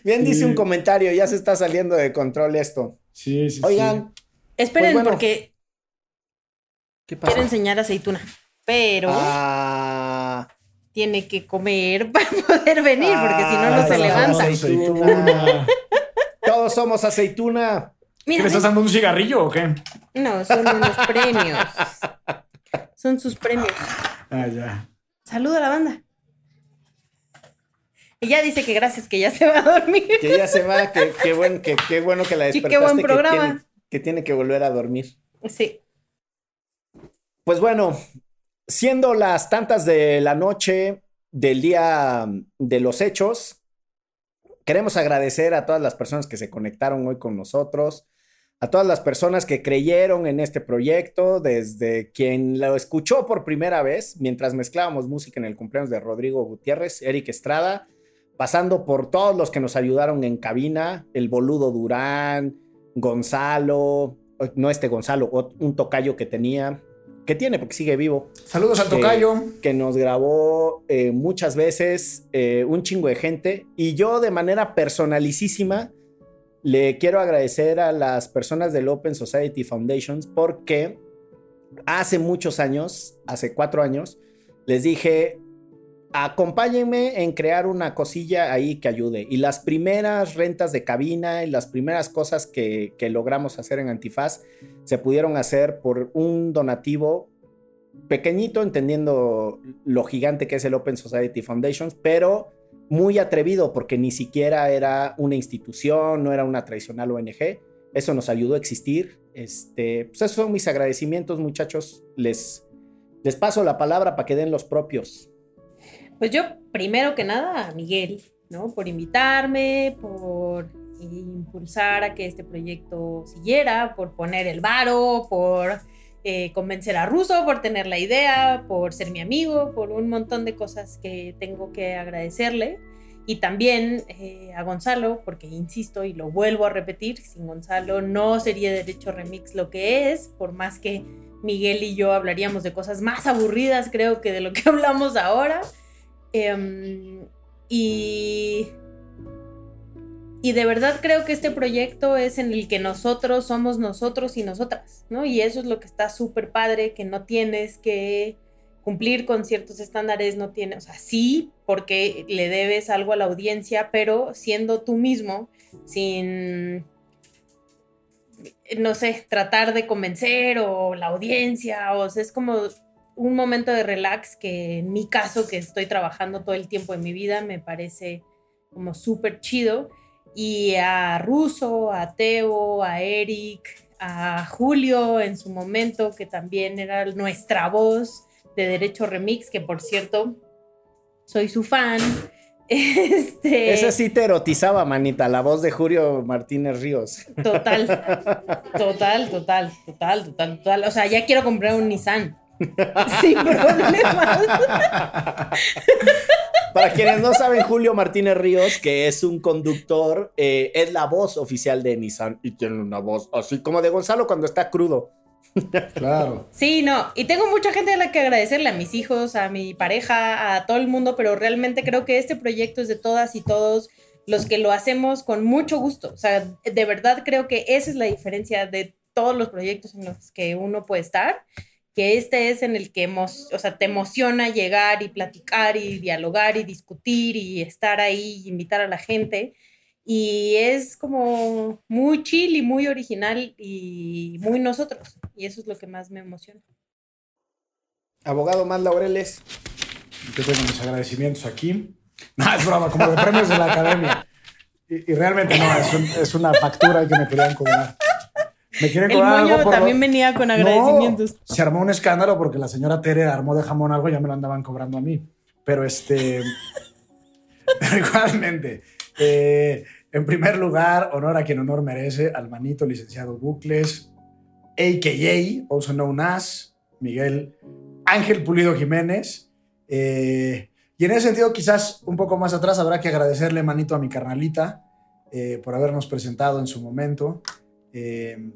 Speaker 7: Bien dice
Speaker 2: Sí.
Speaker 7: un comentario, ya se está saliendo de control esto.
Speaker 2: Sí, sí,
Speaker 7: Oigan,
Speaker 8: Esperen,
Speaker 7: Pues bueno.
Speaker 8: porque
Speaker 7: ¿qué pasa?
Speaker 8: quiero enseñar aceituna. Pero
Speaker 7: Ah,
Speaker 8: tiene que comer para poder venir, porque si no, no
Speaker 7: Ah,
Speaker 8: se
Speaker 7: sí.
Speaker 8: levanta.
Speaker 7: Aceituna. todos somos aceituna.
Speaker 2: ¿Qué
Speaker 8: Mira,
Speaker 2: le estás dando un cigarrillo o qué?
Speaker 8: no, son unos premios. Son sus premios.
Speaker 2: Ah, ya.
Speaker 8: Saluda a la banda. Ella dice que gracias, que ya se va a dormir.
Speaker 7: Que ya se va, que, que buen- que- qué bueno que la
Speaker 8: Sí, qué
Speaker 7: despertaste.
Speaker 8: buen
Speaker 7: que
Speaker 8: programa.
Speaker 7: tiene- que tiene que volver a dormir.
Speaker 8: Sí.
Speaker 7: Pues bueno, siendo las tantas de la noche del día de los hechos, queremos agradecer a todas las personas que se conectaron hoy con nosotros, a todas las personas que creyeron en este proyecto, desde quien lo escuchó por primera vez mientras mezclábamos música en el cumpleaños de Rodrigo Gutiérrez, Eric Estrada, pasando por todos los que nos ayudaron en cabina, el boludo Durán, Gonzalo, no este Gonzalo, un tocayo que tenía, que tiene porque sigue vivo,
Speaker 2: Saludos al tocayo.
Speaker 7: que nos grabó eh, muchas veces, eh, un chingo de gente, y yo de manera personalicísima le quiero agradecer a las personas del Open Society Foundations porque hace muchos años, hace cuatro años, les dije, acompáñenme en crear una cosilla ahí que ayude. Y las primeras rentas de cabina y las primeras cosas que, logramos hacer en Antifaz se pudieron hacer por un donativo pequeñito, entendiendo lo gigante que es el Open Society Foundations, pero muy atrevido porque ni siquiera era una institución, no era una tradicional ONG. Eso nos ayudó a existir. Este, pues esos son mis agradecimientos, muchachos. Les, les paso la palabra para que den los propios.
Speaker 8: Pues yo, primero que nada, Miguel, ¿no? Por invitarme, por impulsar a que este proyecto siguiera, por poner el varo, por eh, convencer a Russo, por tener la idea, por ser mi amigo, por un montón de cosas que tengo que agradecerle. Y también eh, a Gonzalo, porque insisto y lo vuelvo a repetir, sin Gonzalo no sería Derecho Remix lo que es, por más que Miguel y yo hablaríamos de cosas más aburridas, creo que de lo que hablamos ahora. Em, y, y de verdad creo que este proyecto es en el que nosotros somos nosotros y nosotras, ¿no? Y eso es lo que está súper padre, que no tienes que cumplir con ciertos estándares, no tienes, o sea, sí, porque le debes algo a la audiencia, pero siendo tú mismo, sin, no sé, tratar de convencer o la audiencia, o sea, es como un momento de relax que en mi caso, que estoy trabajando todo el tiempo de mi vida, me parece como súper chido. Y a Russo, a Teo, a Eric, a Julio en su momento, que también era nuestra voz de Derecho Remix, que por cierto, soy su fan. Este,
Speaker 7: Ese sí te erotizaba, manita, la voz de Julio Martínez Ríos.
Speaker 8: Total, total, total, total, total, total. O sea, ya quiero comprar un Nissan. Sin problemas.
Speaker 7: Para quienes no saben, Julio Martínez Ríos, que es un conductor, eh, es la voz oficial de Nissan y tiene una voz así como de Gonzalo cuando está crudo.
Speaker 2: Claro.
Speaker 8: Sí, no. Y tengo mucha gente a la que agradecerle, a mis hijos, a mi pareja, a todo el mundo, pero realmente creo que este proyecto es de todas y todos los que lo hacemos con mucho gusto. O sea, de verdad creo que esa es la diferencia de todos los proyectos en los que uno puede estar, que este es en el que o sea, te emociona llegar y platicar y dialogar y discutir y estar ahí y invitar a la gente. Y es como muy chill y muy original y muy nosotros. Y eso es lo que más me emociona.
Speaker 7: Abogado más Laureles.
Speaker 2: Yo tengo mis agradecimientos aquí. No, es broma, como de premios de la academia. Y, y realmente no, es, un- es una factura que me querían cobrar. Me quieren
Speaker 8: El
Speaker 2: cobrar
Speaker 8: moño
Speaker 2: algo por lo-
Speaker 8: también venía con agradecimientos.
Speaker 2: No, se armó un escándalo porque la señora Tere armó de jamón algo y ya me lo andaban cobrando a mí. Pero este. pero igualmente. eh, en primer lugar, honor a quien honor merece, al manito licenciado Bucles, a.k.a., also known as, Miguel Ángel Pulido Jiménez. Eh, y en ese sentido, quizás un poco más atrás, habrá que agradecerle, manito, a mi carnalita eh, por habernos presentado en su momento. Eh,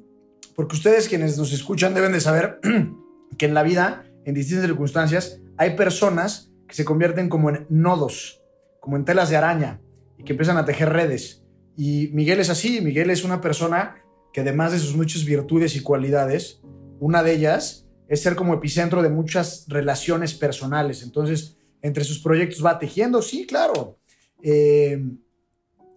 Speaker 2: porque ustedes quienes nos escuchan deben de saber que en la vida, en distintas circunstancias, hay personas que se convierten como en nodos, como en telas de araña, y que empiezan a tejer redes. Y Miguel es así, Miguel es una persona que además de sus muchas virtudes y cualidades, una de ellas es ser como epicentro de muchas relaciones personales. Entonces, entre sus proyectos va tejiendo, sí, claro. Eh,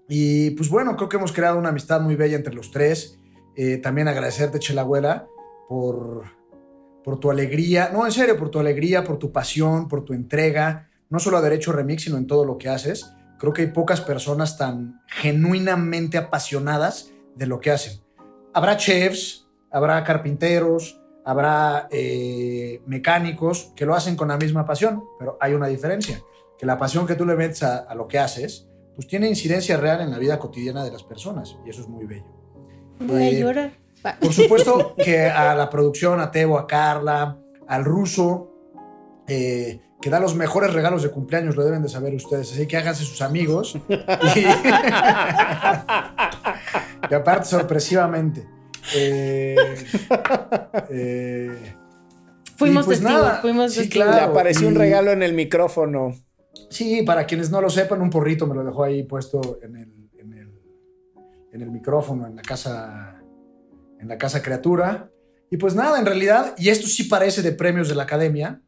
Speaker 2: y pues bueno, creo que hemos creado una amistad muy bella entre los tres. Eh, también agradecerte, Chelahuela, por, por tu alegría, no, en serio, por tu alegría, por tu pasión, por tu entrega, no solo a Derecho Remix, sino en todo lo que haces. Creo que hay pocas personas tan genuinamente apasionadas de lo que hacen. Habrá chefs, habrá carpinteros, habrá eh, mecánicos que lo hacen con la misma pasión, pero hay una diferencia, que la pasión que tú le metes a, a lo que haces, pues tiene incidencia real en la vida cotidiana de las personas, y eso es muy bello.
Speaker 8: Voy a llorar.
Speaker 2: Por supuesto que a la producción, a Teo, a Carla, al ruso, eh, que da los mejores regalos de cumpleaños, lo deben de saber ustedes. Así que háganse sus amigos. Y, y aparte, sorpresivamente. Eh, eh,
Speaker 8: Fuimos
Speaker 2: pues
Speaker 8: testigos,
Speaker 2: nada,
Speaker 8: fuimos
Speaker 2: sí,
Speaker 8: testigos.
Speaker 2: claro.
Speaker 7: Le apareció un regalo en el micrófono.
Speaker 2: Sí, para quienes no lo sepan, un porrito me lo dejó ahí puesto en el, en el micrófono, en la casa, en la casa criatura. Y pues nada, en realidad, y esto sí parece de premios de la academia,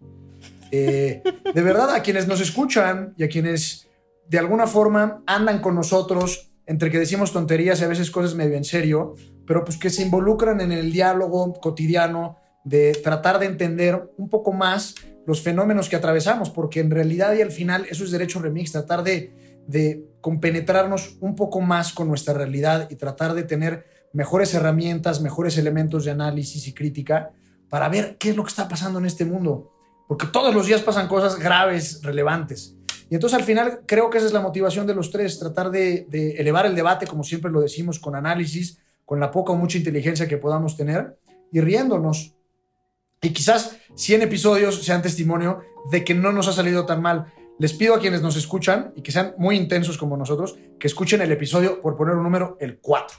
Speaker 2: eh, de verdad a quienes nos escuchan y a quienes de alguna forma andan con nosotros, entre que decimos tonterías y a veces cosas medio en serio, pero pues que se involucran en el diálogo cotidiano de tratar de entender un poco más los fenómenos que atravesamos, porque en realidad y al final eso es derecho remix, tratar de, de compenetrarnos un poco más con nuestra realidad y tratar de tener mejores herramientas, mejores elementos de análisis y crítica para ver qué es lo que está pasando en este mundo, porque todos los días pasan cosas graves, relevantes. Y entonces al final creo que esa es la motivación de los tres, tratar de, elevar el debate, como siempre lo decimos, con análisis, con la poca o mucha inteligencia que podamos tener y riéndonos. Y quizás 100 episodios sean testimonio de que no nos ha salido tan mal. Les pido a quienes nos escuchan y que sean muy intensos como nosotros, que escuchen el episodio, por poner un número, el 4,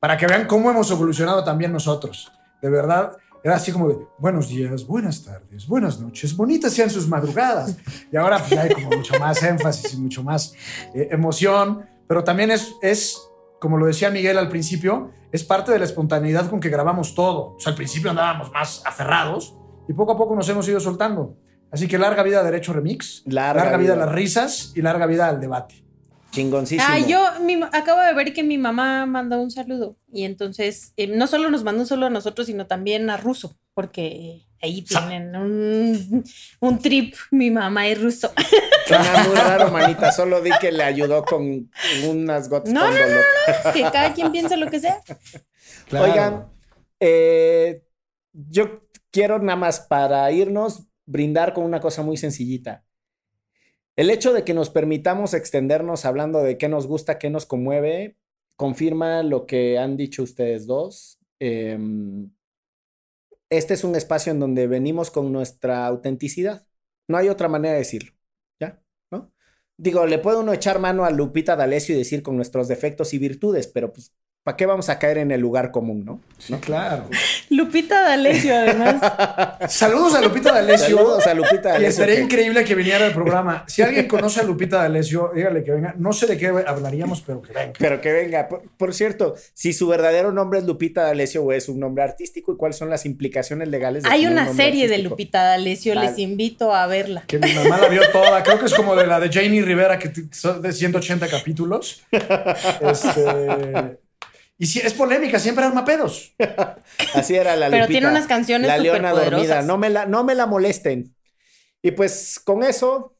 Speaker 2: para que vean cómo hemos evolucionado también nosotros. De verdad, era así como de buenos días, buenas tardes, buenas noches, bonitas sean sus madrugadas. Y ahora pues, hay como mucho más énfasis y mucho más eh, emoción, pero también es, es, como lo decía Miguel al principio, es parte de la espontaneidad con que grabamos todo. O sea, al principio andábamos más aferrados y poco a poco nos hemos ido soltando. Así que larga vida a Derecho Remix,
Speaker 7: Larga
Speaker 2: larga, vida.
Speaker 7: vida.
Speaker 2: a las risas y larga vida al debate.
Speaker 7: Chingoncísimo.
Speaker 8: Ah, yo mi- acabo de ver que mi mamá mandó un saludo y entonces eh, no solo nos mandó un saludo a nosotros, sino también a Ruso, porque ahí tienen un, un trip, mi mamá y Ruso.
Speaker 7: Suena muy raro, manita. Solo di que le ayudó con unas gotas
Speaker 8: No,
Speaker 7: con
Speaker 8: no, no,
Speaker 7: dolor.
Speaker 8: que cada quien piensa lo que sea.
Speaker 7: Oigan, eh, yo quiero nada más para irnos brindar con una cosa muy sencillita. El hecho de que nos permitamos extendernos hablando de qué nos gusta, qué nos conmueve, confirma lo que han dicho ustedes dos. Em, este es un espacio en donde venimos con nuestra autenticidad. No hay otra manera de decirlo. ¿Ya? ¿No? Digo, le puede uno echar mano a Lupita D'Alessio y decir con nuestros defectos y virtudes, pero pues, ¿para qué vamos a caer en el lugar común, no?
Speaker 2: Sí, claro.
Speaker 8: Lupita D'Alessio, además.
Speaker 2: Saludos a Lupita D'Alessio.
Speaker 7: Saludos a Lupita
Speaker 2: Y
Speaker 7: D'Alessio.
Speaker 2: estaría
Speaker 7: que-
Speaker 2: increíble que viniera al programa. Si alguien conoce a Lupita D'Alessio, dígale que venga. No sé de qué hablaríamos, pero que venga.
Speaker 7: Pero que venga. Por, por cierto, si su verdadero nombre es Lupita D'Alessio o es un nombre artístico y cuáles son las implicaciones legales de
Speaker 8: Hay
Speaker 7: un
Speaker 8: una serie de? Lupita D'Alessio,
Speaker 7: Vale.
Speaker 8: les invito a verla.
Speaker 2: Que mi mamá la vio toda. Creo que es como de la de Janie Rivera, que son de 180 capítulos. Este, y si es polémica, siempre arma pedos.
Speaker 7: Así era la
Speaker 8: Pero
Speaker 7: Lupita.
Speaker 8: tiene unas canciones
Speaker 7: La leona dormida. No me la, no me la molesten. Y pues con eso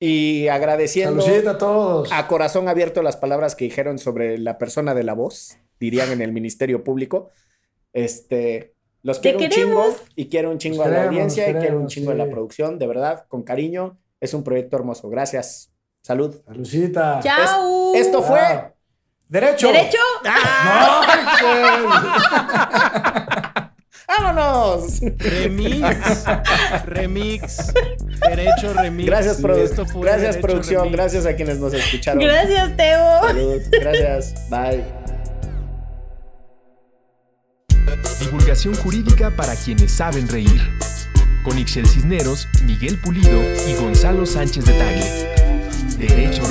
Speaker 7: y agradeciendo
Speaker 2: a todos.
Speaker 7: a corazón abierto las palabras que dijeron sobre la persona de la voz, dirían en el Ministerio Público. Este, los quiero un
Speaker 8: queremos.
Speaker 7: chingo y quiero un chingo a la
Speaker 2: queremos,
Speaker 7: audiencia y
Speaker 2: los
Speaker 7: quiero un
Speaker 2: queremos,
Speaker 7: chingo a la
Speaker 2: sí.
Speaker 7: producción, de verdad, con cariño. Es un proyecto hermoso. Gracias. Salud.
Speaker 2: Saludcita.
Speaker 8: ¡Chao!
Speaker 7: Esto fue
Speaker 2: Ah. Derecho.
Speaker 8: ¿Derecho?
Speaker 2: No,
Speaker 7: ¡Vámonos!
Speaker 1: Remix. Remix. Derecho remix.
Speaker 7: Gracias, produ-
Speaker 1: Esto fue
Speaker 7: gracias producción.
Speaker 1: Remix.
Speaker 7: Gracias a quienes nos escucharon.
Speaker 8: Gracias, Teo.
Speaker 7: Saludos. Gracias. Bye.
Speaker 5: Divulgación jurídica para quienes saben reír. Con Ixel Cisneros, Miguel Pulido y Gonzalo Sánchez de Tagle. Derecho